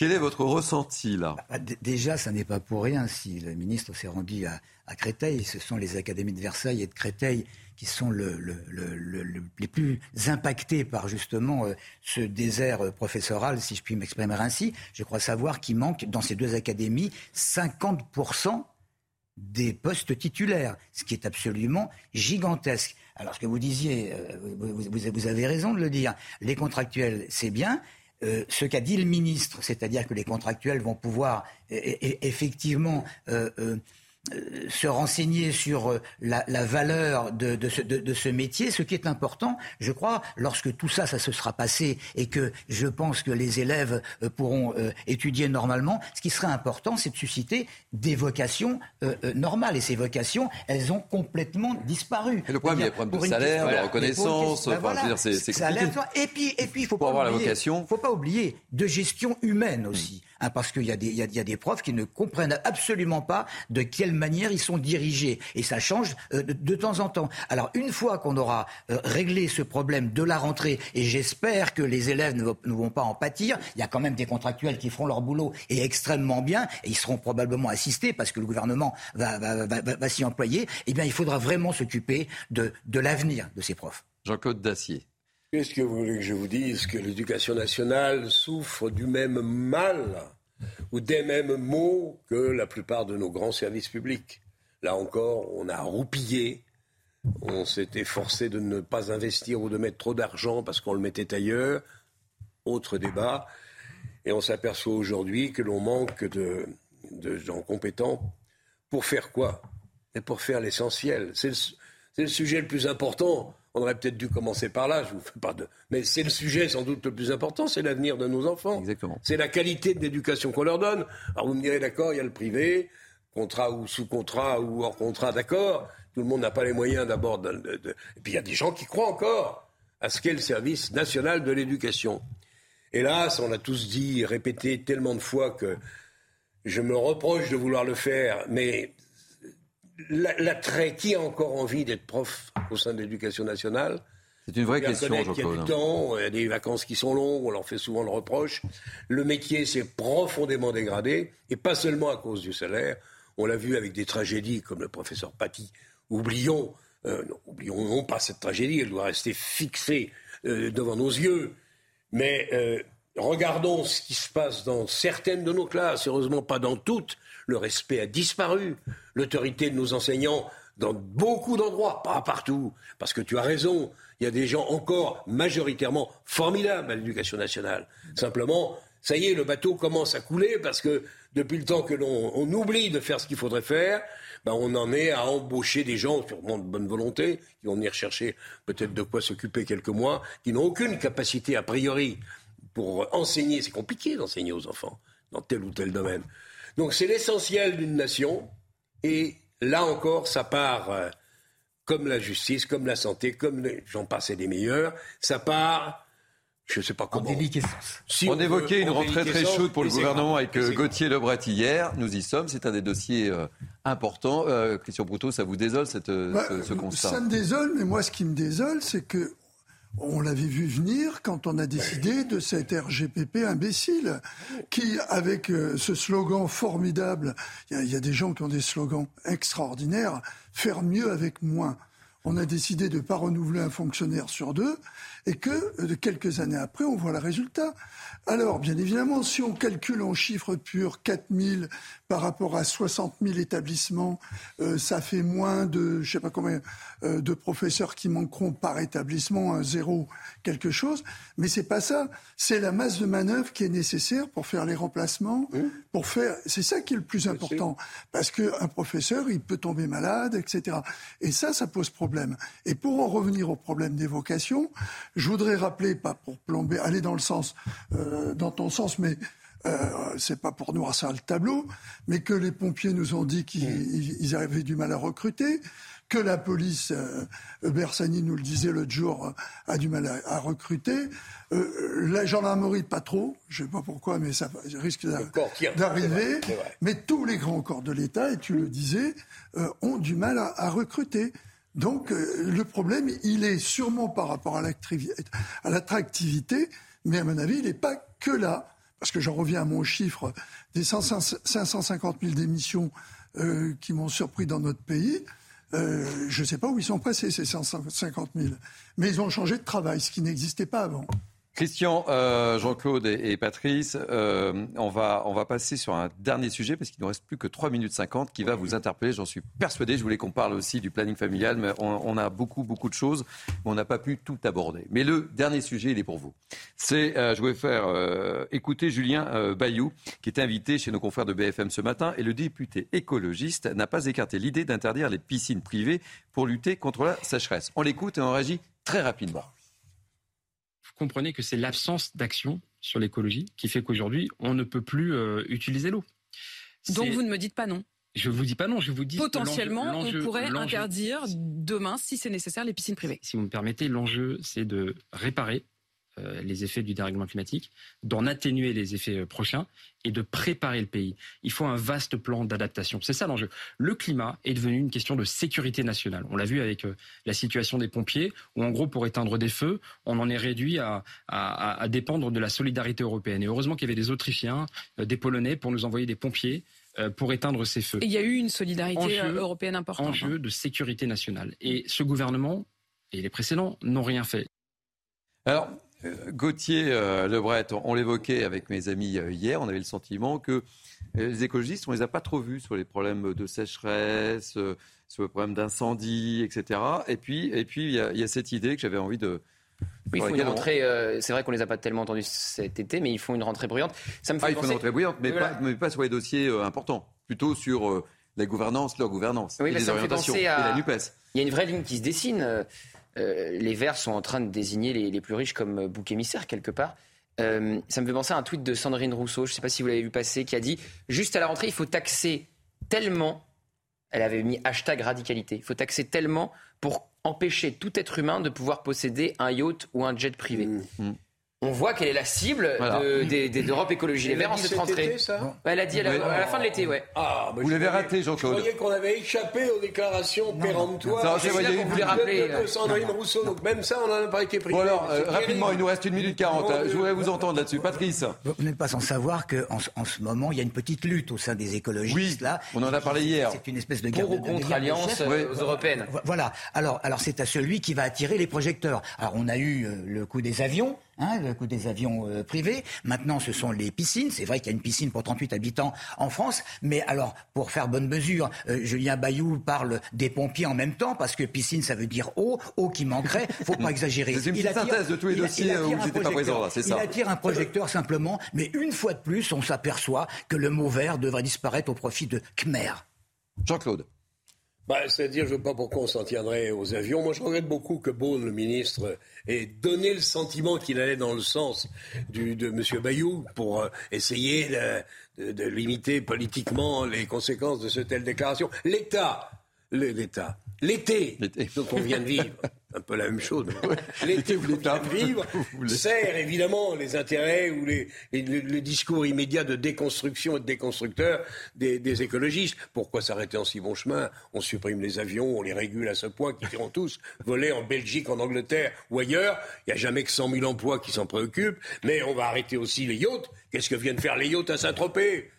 [SPEAKER 1] Quel est votre ressenti là?
[SPEAKER 15] Bah, Déjà, ça n'est pas pour rien si le ministre s'est rendu à, Créteil. Ce sont les académies de Versailles et de Créteil qui sont les plus impactés par justement euh, ce désert professoral, si je puis m'exprimer ainsi. Je crois savoir qu'il manque dans ces deux académies 50% des postes titulaires, ce qui est absolument gigantesque. Alors ce que vous disiez, euh, vous avez raison de le dire, les contractuels, c'est bien, euh, ce qu'a dit le ministre, c'est-à-dire que les contractuels vont pouvoir effectivement euh, euh, euh, se renseigner sur euh, la, valeur de, ce, métier, ce qui est important, je crois, lorsque tout ça, ça se sera passé et que je pense que les élèves euh, pourront étudier normalement, ce qui serait important, c'est de susciter des vocations normales. Et ces vocations, elles ont complètement disparu.
[SPEAKER 1] Et le problème, il y a le problème de salaire, de reconnaissance,
[SPEAKER 15] Et puis, et puis, il faut pas avoir oublier, la vocation. faut pas oublier de gestion humaine aussi. Hein, parce qu'il y, a des profs qui ne comprennent absolument pas de quelle manière ils sont dirigés. Et ça change euh, de, temps en temps. Alors, une fois qu'on aura euh, réglé ce problème de la rentrée, et j'espère que les élèves ne, vont pas en pâtir, il y a quand même des contractuels qui feront leur boulot et extrêmement bien, et ils seront probablement assistés parce que le gouvernement va s'y employer, eh bien, il faudra vraiment s'occuper de, de l'avenir de ces profs.
[SPEAKER 1] Jean-Claude Dacier.
[SPEAKER 13] Qu'est-ce que vous voulez que je vous dise? Que l'éducation nationale souffre du même mal ou des mêmes mots que la plupart de nos grands services publics? Là encore, on a roupillé, on s'était forcé de ne pas investir ou de mettre trop d'argent parce qu'on le mettait ailleurs. Autre débat. Et on s'aperçoit aujourd'hui que l'on manque de, gens compétents. Pour faire quoi? Et pour faire l'essentiel. C'est le, sujet le plus important. On aurait peut-être dû commencer par là, je vous fais pas de. Mais c'est le sujet sans doute le plus important, c'est l'avenir de nos enfants.
[SPEAKER 1] Exactement.
[SPEAKER 13] C'est la qualité de l'éducation qu'on leur donne. Alors vous me direz, d'accord, il y a le privé, contrat ou sous contrat ou hors contrat, d'accord. Tout le monde n'a pas les moyens d'abord. De, Et puis il y a des gens qui croient encore à ce qu'est le service national de l'éducation. Hélas, on l'a tous dit, répété tellement de fois que je me reproche de vouloir le faire, mais l'attrait, qui a encore envie d'être prof au sein de l'éducation nationale?
[SPEAKER 1] C'est une vraie question,
[SPEAKER 13] Il y a du temps, il y a des vacances qui sont longues, on leur fait souvent le reproche. Le métier s'est profondément dégradé, et pas seulement à cause du salaire. On l'a vu avec des tragédies comme le professeur Paty. Oublions, euh, non, oublions non pas cette tragédie, elle doit rester fixée euh, devant nos yeux. Mais euh, regardons ce qui se passe dans certaines de nos classes, heureusement pas dans toutes, le respect a disparu. L'autorité de nos enseignants, dans beaucoup d'endroits, pas partout, parce que tu as raison, il y a des gens encore majoritairement formidables à l'éducation nationale. Simplement, ça y est, le bateau commence à couler parce que depuis le temps que l'on oublie de faire ce qu'il faudrait faire, ben on en est à embaucher des gens, sûrement de bonne volonté, qui vont venir chercher peut-être de quoi s'occuper quelques mois, qui n'ont aucune capacité a priori pour enseigner. C'est compliqué d'enseigner aux enfants dans tel ou tel domaine. Donc c'est l'essentiel d'une nation. Et là encore, ça part, euh, comme la justice, comme la santé, comme j'en passe et des meilleurs, ça part je ne sais pas comment.
[SPEAKER 1] Si on, évoquait une rentrée très chaude pour le gouvernement avec euh, Gauthier Lebret hier. Nous y sommes. C'est un des dossiers euh, importants. Christian Broutot, ça vous désole cette, bah, ce, constat?
[SPEAKER 17] Ça me désole, mais moi, ce qui me désole, c'est que on l'avait vu venir quand on a décidé de cet RGPP imbécile, qui, avec euh, ce slogan formidable, il y, a des gens qui ont des slogans extraordinaires, faire mieux avec moins. On a décidé de ne pas renouveler un fonctionnaire sur deux et que euh, quelques années après, on voit le résultat. Alors, bien évidemment, si on calcule en chiffres purs 4 000 par rapport à 60 000 établissements, euh, ça fait moins de, je sais pas combien, euh, de professeurs qui manqueront par établissement, un zéro quelque chose. Mais c'est pas ça. C'est la masse de manœuvre qui est nécessaire pour faire les remplacements, pour faire. C'est ça qui est le plus important, parce qu'un professeur, il peut tomber malade, etc. Et ça, ça pose problème. Et pour en revenir au problème des vocations, je voudrais rappeler, pas pour plomber, aller dans le sens, euh, dans ton sens, mais euh, c'est pas pour noircir le tableau, mais que les pompiers nous ont dit qu'ils avaient du mal à recruter, que la police, euh, Bersani nous le disait l'autre jour, a du mal à, recruter. Euh, la gendarmerie, pas trop, je ne sais pas pourquoi, mais ça risque d'arriver. Mais tous les grands corps de l'État, et tu le disais, euh, ont du mal à recruter. Donc euh, le problème, il est sûrement par rapport à l'attractivité, mais à mon avis, il n'est pas que là. Parce que j'en reviens à mon chiffre des 550 000 démissions euh, qui m'ont surpris dans notre pays. Euh, je ne sais pas où ils sont passés, ces 150 000. Mais ils ont changé de travail, ce qui n'existait pas avant.
[SPEAKER 1] Christian, euh, Jean-Claude et, Patrice, euh, on, va, on va passer sur un dernier sujet parce qu'il ne nous reste plus que 3 minutes 50 qui va vous interpeller, j'en suis persuadé. Je voulais qu'on parle aussi du planning familial, mais on, a beaucoup, beaucoup de choses, mais on n'a pas pu tout aborder. Mais le dernier sujet, il est pour vous. C'est, euh, je voulais faire écouter Julien Bayou, qui est invité chez nos confrères de BFM ce matin, et le député écologiste n'a pas écarté l'idée d'interdire les piscines privées pour lutter contre la sécheresse. On l'écoute et on réagit très rapidement
[SPEAKER 31] comprenez que c'est l'absence d'action sur l'écologie qui fait qu'aujourd'hui, on ne peut plus euh, utiliser l'eau.
[SPEAKER 32] Donc vous ne me dites pas non
[SPEAKER 31] je vous dis pas non, je vous dis
[SPEAKER 32] potentiellement on pourrait interdire demain, si c'est nécessaire, les piscines privées.
[SPEAKER 31] Si vous me permettez, l'enjeu c'est de réparer les effets du dérèglement climatique, d'en atténuer les effets euh, prochains et de préparer le pays. Il faut un vaste plan d'adaptation. C'est ça l'enjeu. Le climat est devenu une question de sécurité nationale. On l'a vu avec euh, la situation des pompiers, où en gros, pour éteindre des feux, on en est réduit à, à dépendre de la solidarité européenne. Et heureusement qu'il y avait des Autrichiens, des Polonais pour nous envoyer des pompiers pour éteindre ces feux.
[SPEAKER 32] Et il y a eu une solidarité européenne importante.
[SPEAKER 31] Enjeu de sécurité nationale. Et ce gouvernement et les précédents n'ont rien fait.
[SPEAKER 1] Alors, euh, Gauthier euh, Lebret, on, l'évoquait avec mes amis euh, hier, on avait le sentiment que les écologistes, on les a pas trop vus sur les problèmes de sécheresse, sur le problème d'incendie, etc. Et puis, et puis il y, a cette idée que j'avais envie de,
[SPEAKER 22] oui, il faut une rentrée. c'est vrai qu'on les a pas tellement entendus cet été, mais ils font une rentrée bruyante.
[SPEAKER 1] Ça me fait ah, une rentrée bruyante, mais, pas, mais, pas, sur les dossiers importants. Plutôt sur la gouvernance, leur gouvernance,
[SPEAKER 22] oui,
[SPEAKER 1] et les orientations, et la Nupes.
[SPEAKER 22] Il y a une vraie ligne qui se dessine. Euh, les Verts sont en train de désigner les, plus riches comme bouc émissaire quelque part. Euh, ça me fait penser à un tweet de Sandrine Rousseau, je ne sais pas si vous l'avez vu passer, qui a dit juste à la rentrée, il faut taxer tellement. Elle avait mis hashtag radicalité. Il faut taxer tellement pour empêcher tout être humain de pouvoir posséder un yacht ou un jet privé. Mmh. On voit qu'elle est la cible d'Europe Écologie Les Verts en cette rentrée. elle a dit à la, fin de l'été, ouais.
[SPEAKER 1] Ah, bah, vous l'avez raté, Jean-Claude.
[SPEAKER 13] Je croyais qu'on avait échappé aux déclarations péremptoires
[SPEAKER 22] de, vous rappeler,
[SPEAKER 13] de, Sandrine Rousseau. Donc même ça, on n'en a pas été pris.
[SPEAKER 1] Bon alors, euh, rapidement, il nous reste une minute quarante. Je voudrais vous entendre là-dessus. Patrice.
[SPEAKER 15] Vous n'êtes pas sans savoir qu'en en ce moment, il y a une petite lutte au sein des écologistes.
[SPEAKER 1] Oui,
[SPEAKER 15] là.
[SPEAKER 1] on en a parlé hier.
[SPEAKER 15] C'est une espèce de guerre.
[SPEAKER 22] Pour ou contre alliance aux européennes.
[SPEAKER 15] Voilà. Alors, alors c'est à celui qui va attirer les projecteurs. Alors, on a eu euh, le coup des avions. Hein, le coût des avions euh, privés. Maintenant, ce sont les piscines. C'est vrai qu'il y a une piscine pour 38 habitants en France. Mais alors, pour faire bonne mesure, euh, Julien Bayou parle des pompiers en même temps, parce que piscine, ça veut dire eau, eau qui manquerait. faut pas exagérer.
[SPEAKER 1] C'est une petite synthèse de tous les dossiers où vous n'étiez pas présent, c'est ça.
[SPEAKER 15] Il attire un projecteur simplement, mais une fois de plus, on s'aperçoit que le mot vert devrait disparaître au profit de Khmer.
[SPEAKER 1] Jean-Claude.
[SPEAKER 13] Bah, C'est-à-dire, je ne sais pas pourquoi on s'en tiendrait aux avions. Moi, je regrette beaucoup que Beaune, le ministre, ait donné le sentiment qu'il allait dans le sens du, de M. Bayou pour euh, essayer de, de, limiter politiquement les conséquences de ce telle déclaration. L'État, l'État, l'été, donc on vient de vivre, un peu la même chose. L'été vous vient de vivre sert évidemment les intérêts ou les, le, discours immédiat de déconstruction et de déconstructeurs des, écologistes. Pourquoi s'arrêter en si bon chemin? On supprime les avions, on les régule à ce point qu'ils iront tous voler en Belgique, en Angleterre ou ailleurs. Il n'y a jamais que 100 000 emplois qui s'en préoccupent. Mais on va arrêter aussi les yachts. Qu'est-ce que viennent faire les yachts à Saint-Tropez?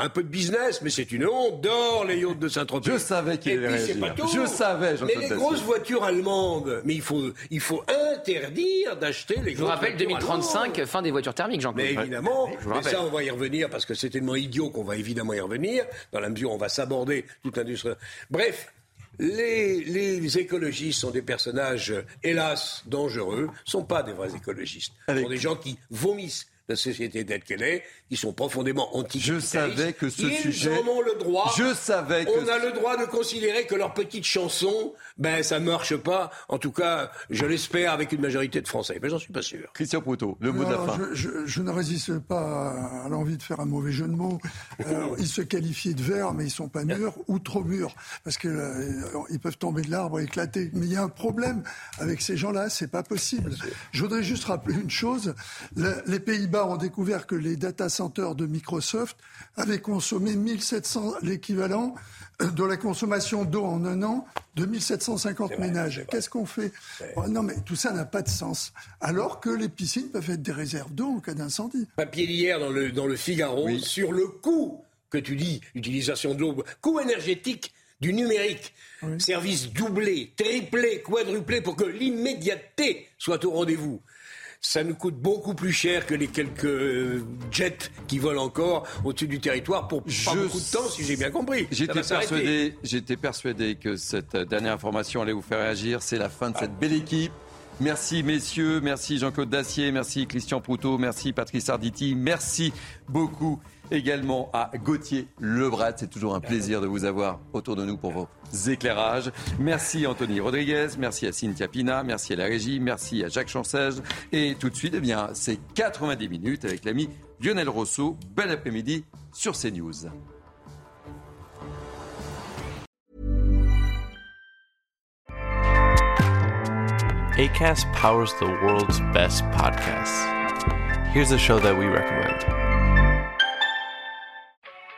[SPEAKER 13] Un peu de business, mais c'est une honte d'or, les yachts de Saint-Tropez.
[SPEAKER 1] Je savais qu'il allait réagir. Pas tout. Je savais,
[SPEAKER 13] Mais les grosses voitures allemandes, mais il faut, il faut interdire d'acheter les
[SPEAKER 22] Je vous rappelle 2035, fin des voitures thermiques, Jean-Claude.
[SPEAKER 13] Mais évidemment, mais ça, on va y revenir parce que c'est tellement idiot qu'on va évidemment y revenir, dans la mesure où on va s'aborder toute l'industrie. Bref. Les, les, écologistes sont des personnages, hélas, dangereux, sont pas des vrais écologistes. Ce sont des gens qui vomissent la société telle qu'elle est, ils sont profondément anti
[SPEAKER 1] Je savais que ce
[SPEAKER 13] ils
[SPEAKER 1] sujet.
[SPEAKER 13] en ont le droit.
[SPEAKER 1] Je savais que.
[SPEAKER 13] On a le droit de considérer que leur petite chanson, ben, ça marche pas. En tout cas, je l'espère avec une majorité de Français. Mais j'en suis pas sûr.
[SPEAKER 1] Christian Proutot, le mot de la fin.
[SPEAKER 17] Je, ne résiste pas à l'envie de faire un mauvais jeu de mots. Ils se qualifient de verts, mais ils sont pas mûrs ou trop mûrs. Parce que euh, ils peuvent tomber de l'arbre et éclater. Mais il y a un problème avec ces gens-là, c'est pas possible. Je voudrais juste rappeler une chose. les pays ont découvert que les data centers de Microsoft avaient consommé 1700 l'équivalent de la consommation d'eau en un an de 1750 ménages. Qu'est-ce qu'on fait oh, Non, mais tout ça n'a pas de sens. Alors que les piscines peuvent être des réserves d'eau en cas d'incendie.
[SPEAKER 13] Papier d'hier dans le, dans le Figaro sur le coût que tu dis, utilisation de l'eau, coût énergétique du numérique. Service doublé, triplé, quadruplé pour que l'immédiateté soit au rendez-vous ça nous coûte beaucoup plus cher que les quelques euh, jets qui volent encore au-dessus du territoire pour pas beaucoup de temps, si j'ai bien compris.
[SPEAKER 1] J'étais persuadé, j'étais persuadé que cette dernière information allait vous faire réagir. C'est la fin de cette belle équipe. Merci messieurs, merci Jean-Claude Dacier, merci Christian Proutot, merci Patrice Arditi, merci beaucoup également à Gauthier Lebrat. C'est toujours un plaisir de vous avoir autour de nous pour vos éclairages. Merci Anthony Rodriguez, merci à Cynthia Pina, merci à la régie, merci à Jacques Chancège. Et tout de suite, eh c'est 90 minutes avec l'ami Lionel Rousseau. Bel après-midi sur CNews.
[SPEAKER 33] ACAST powers the world's best podcasts. Here's a show that we recommend.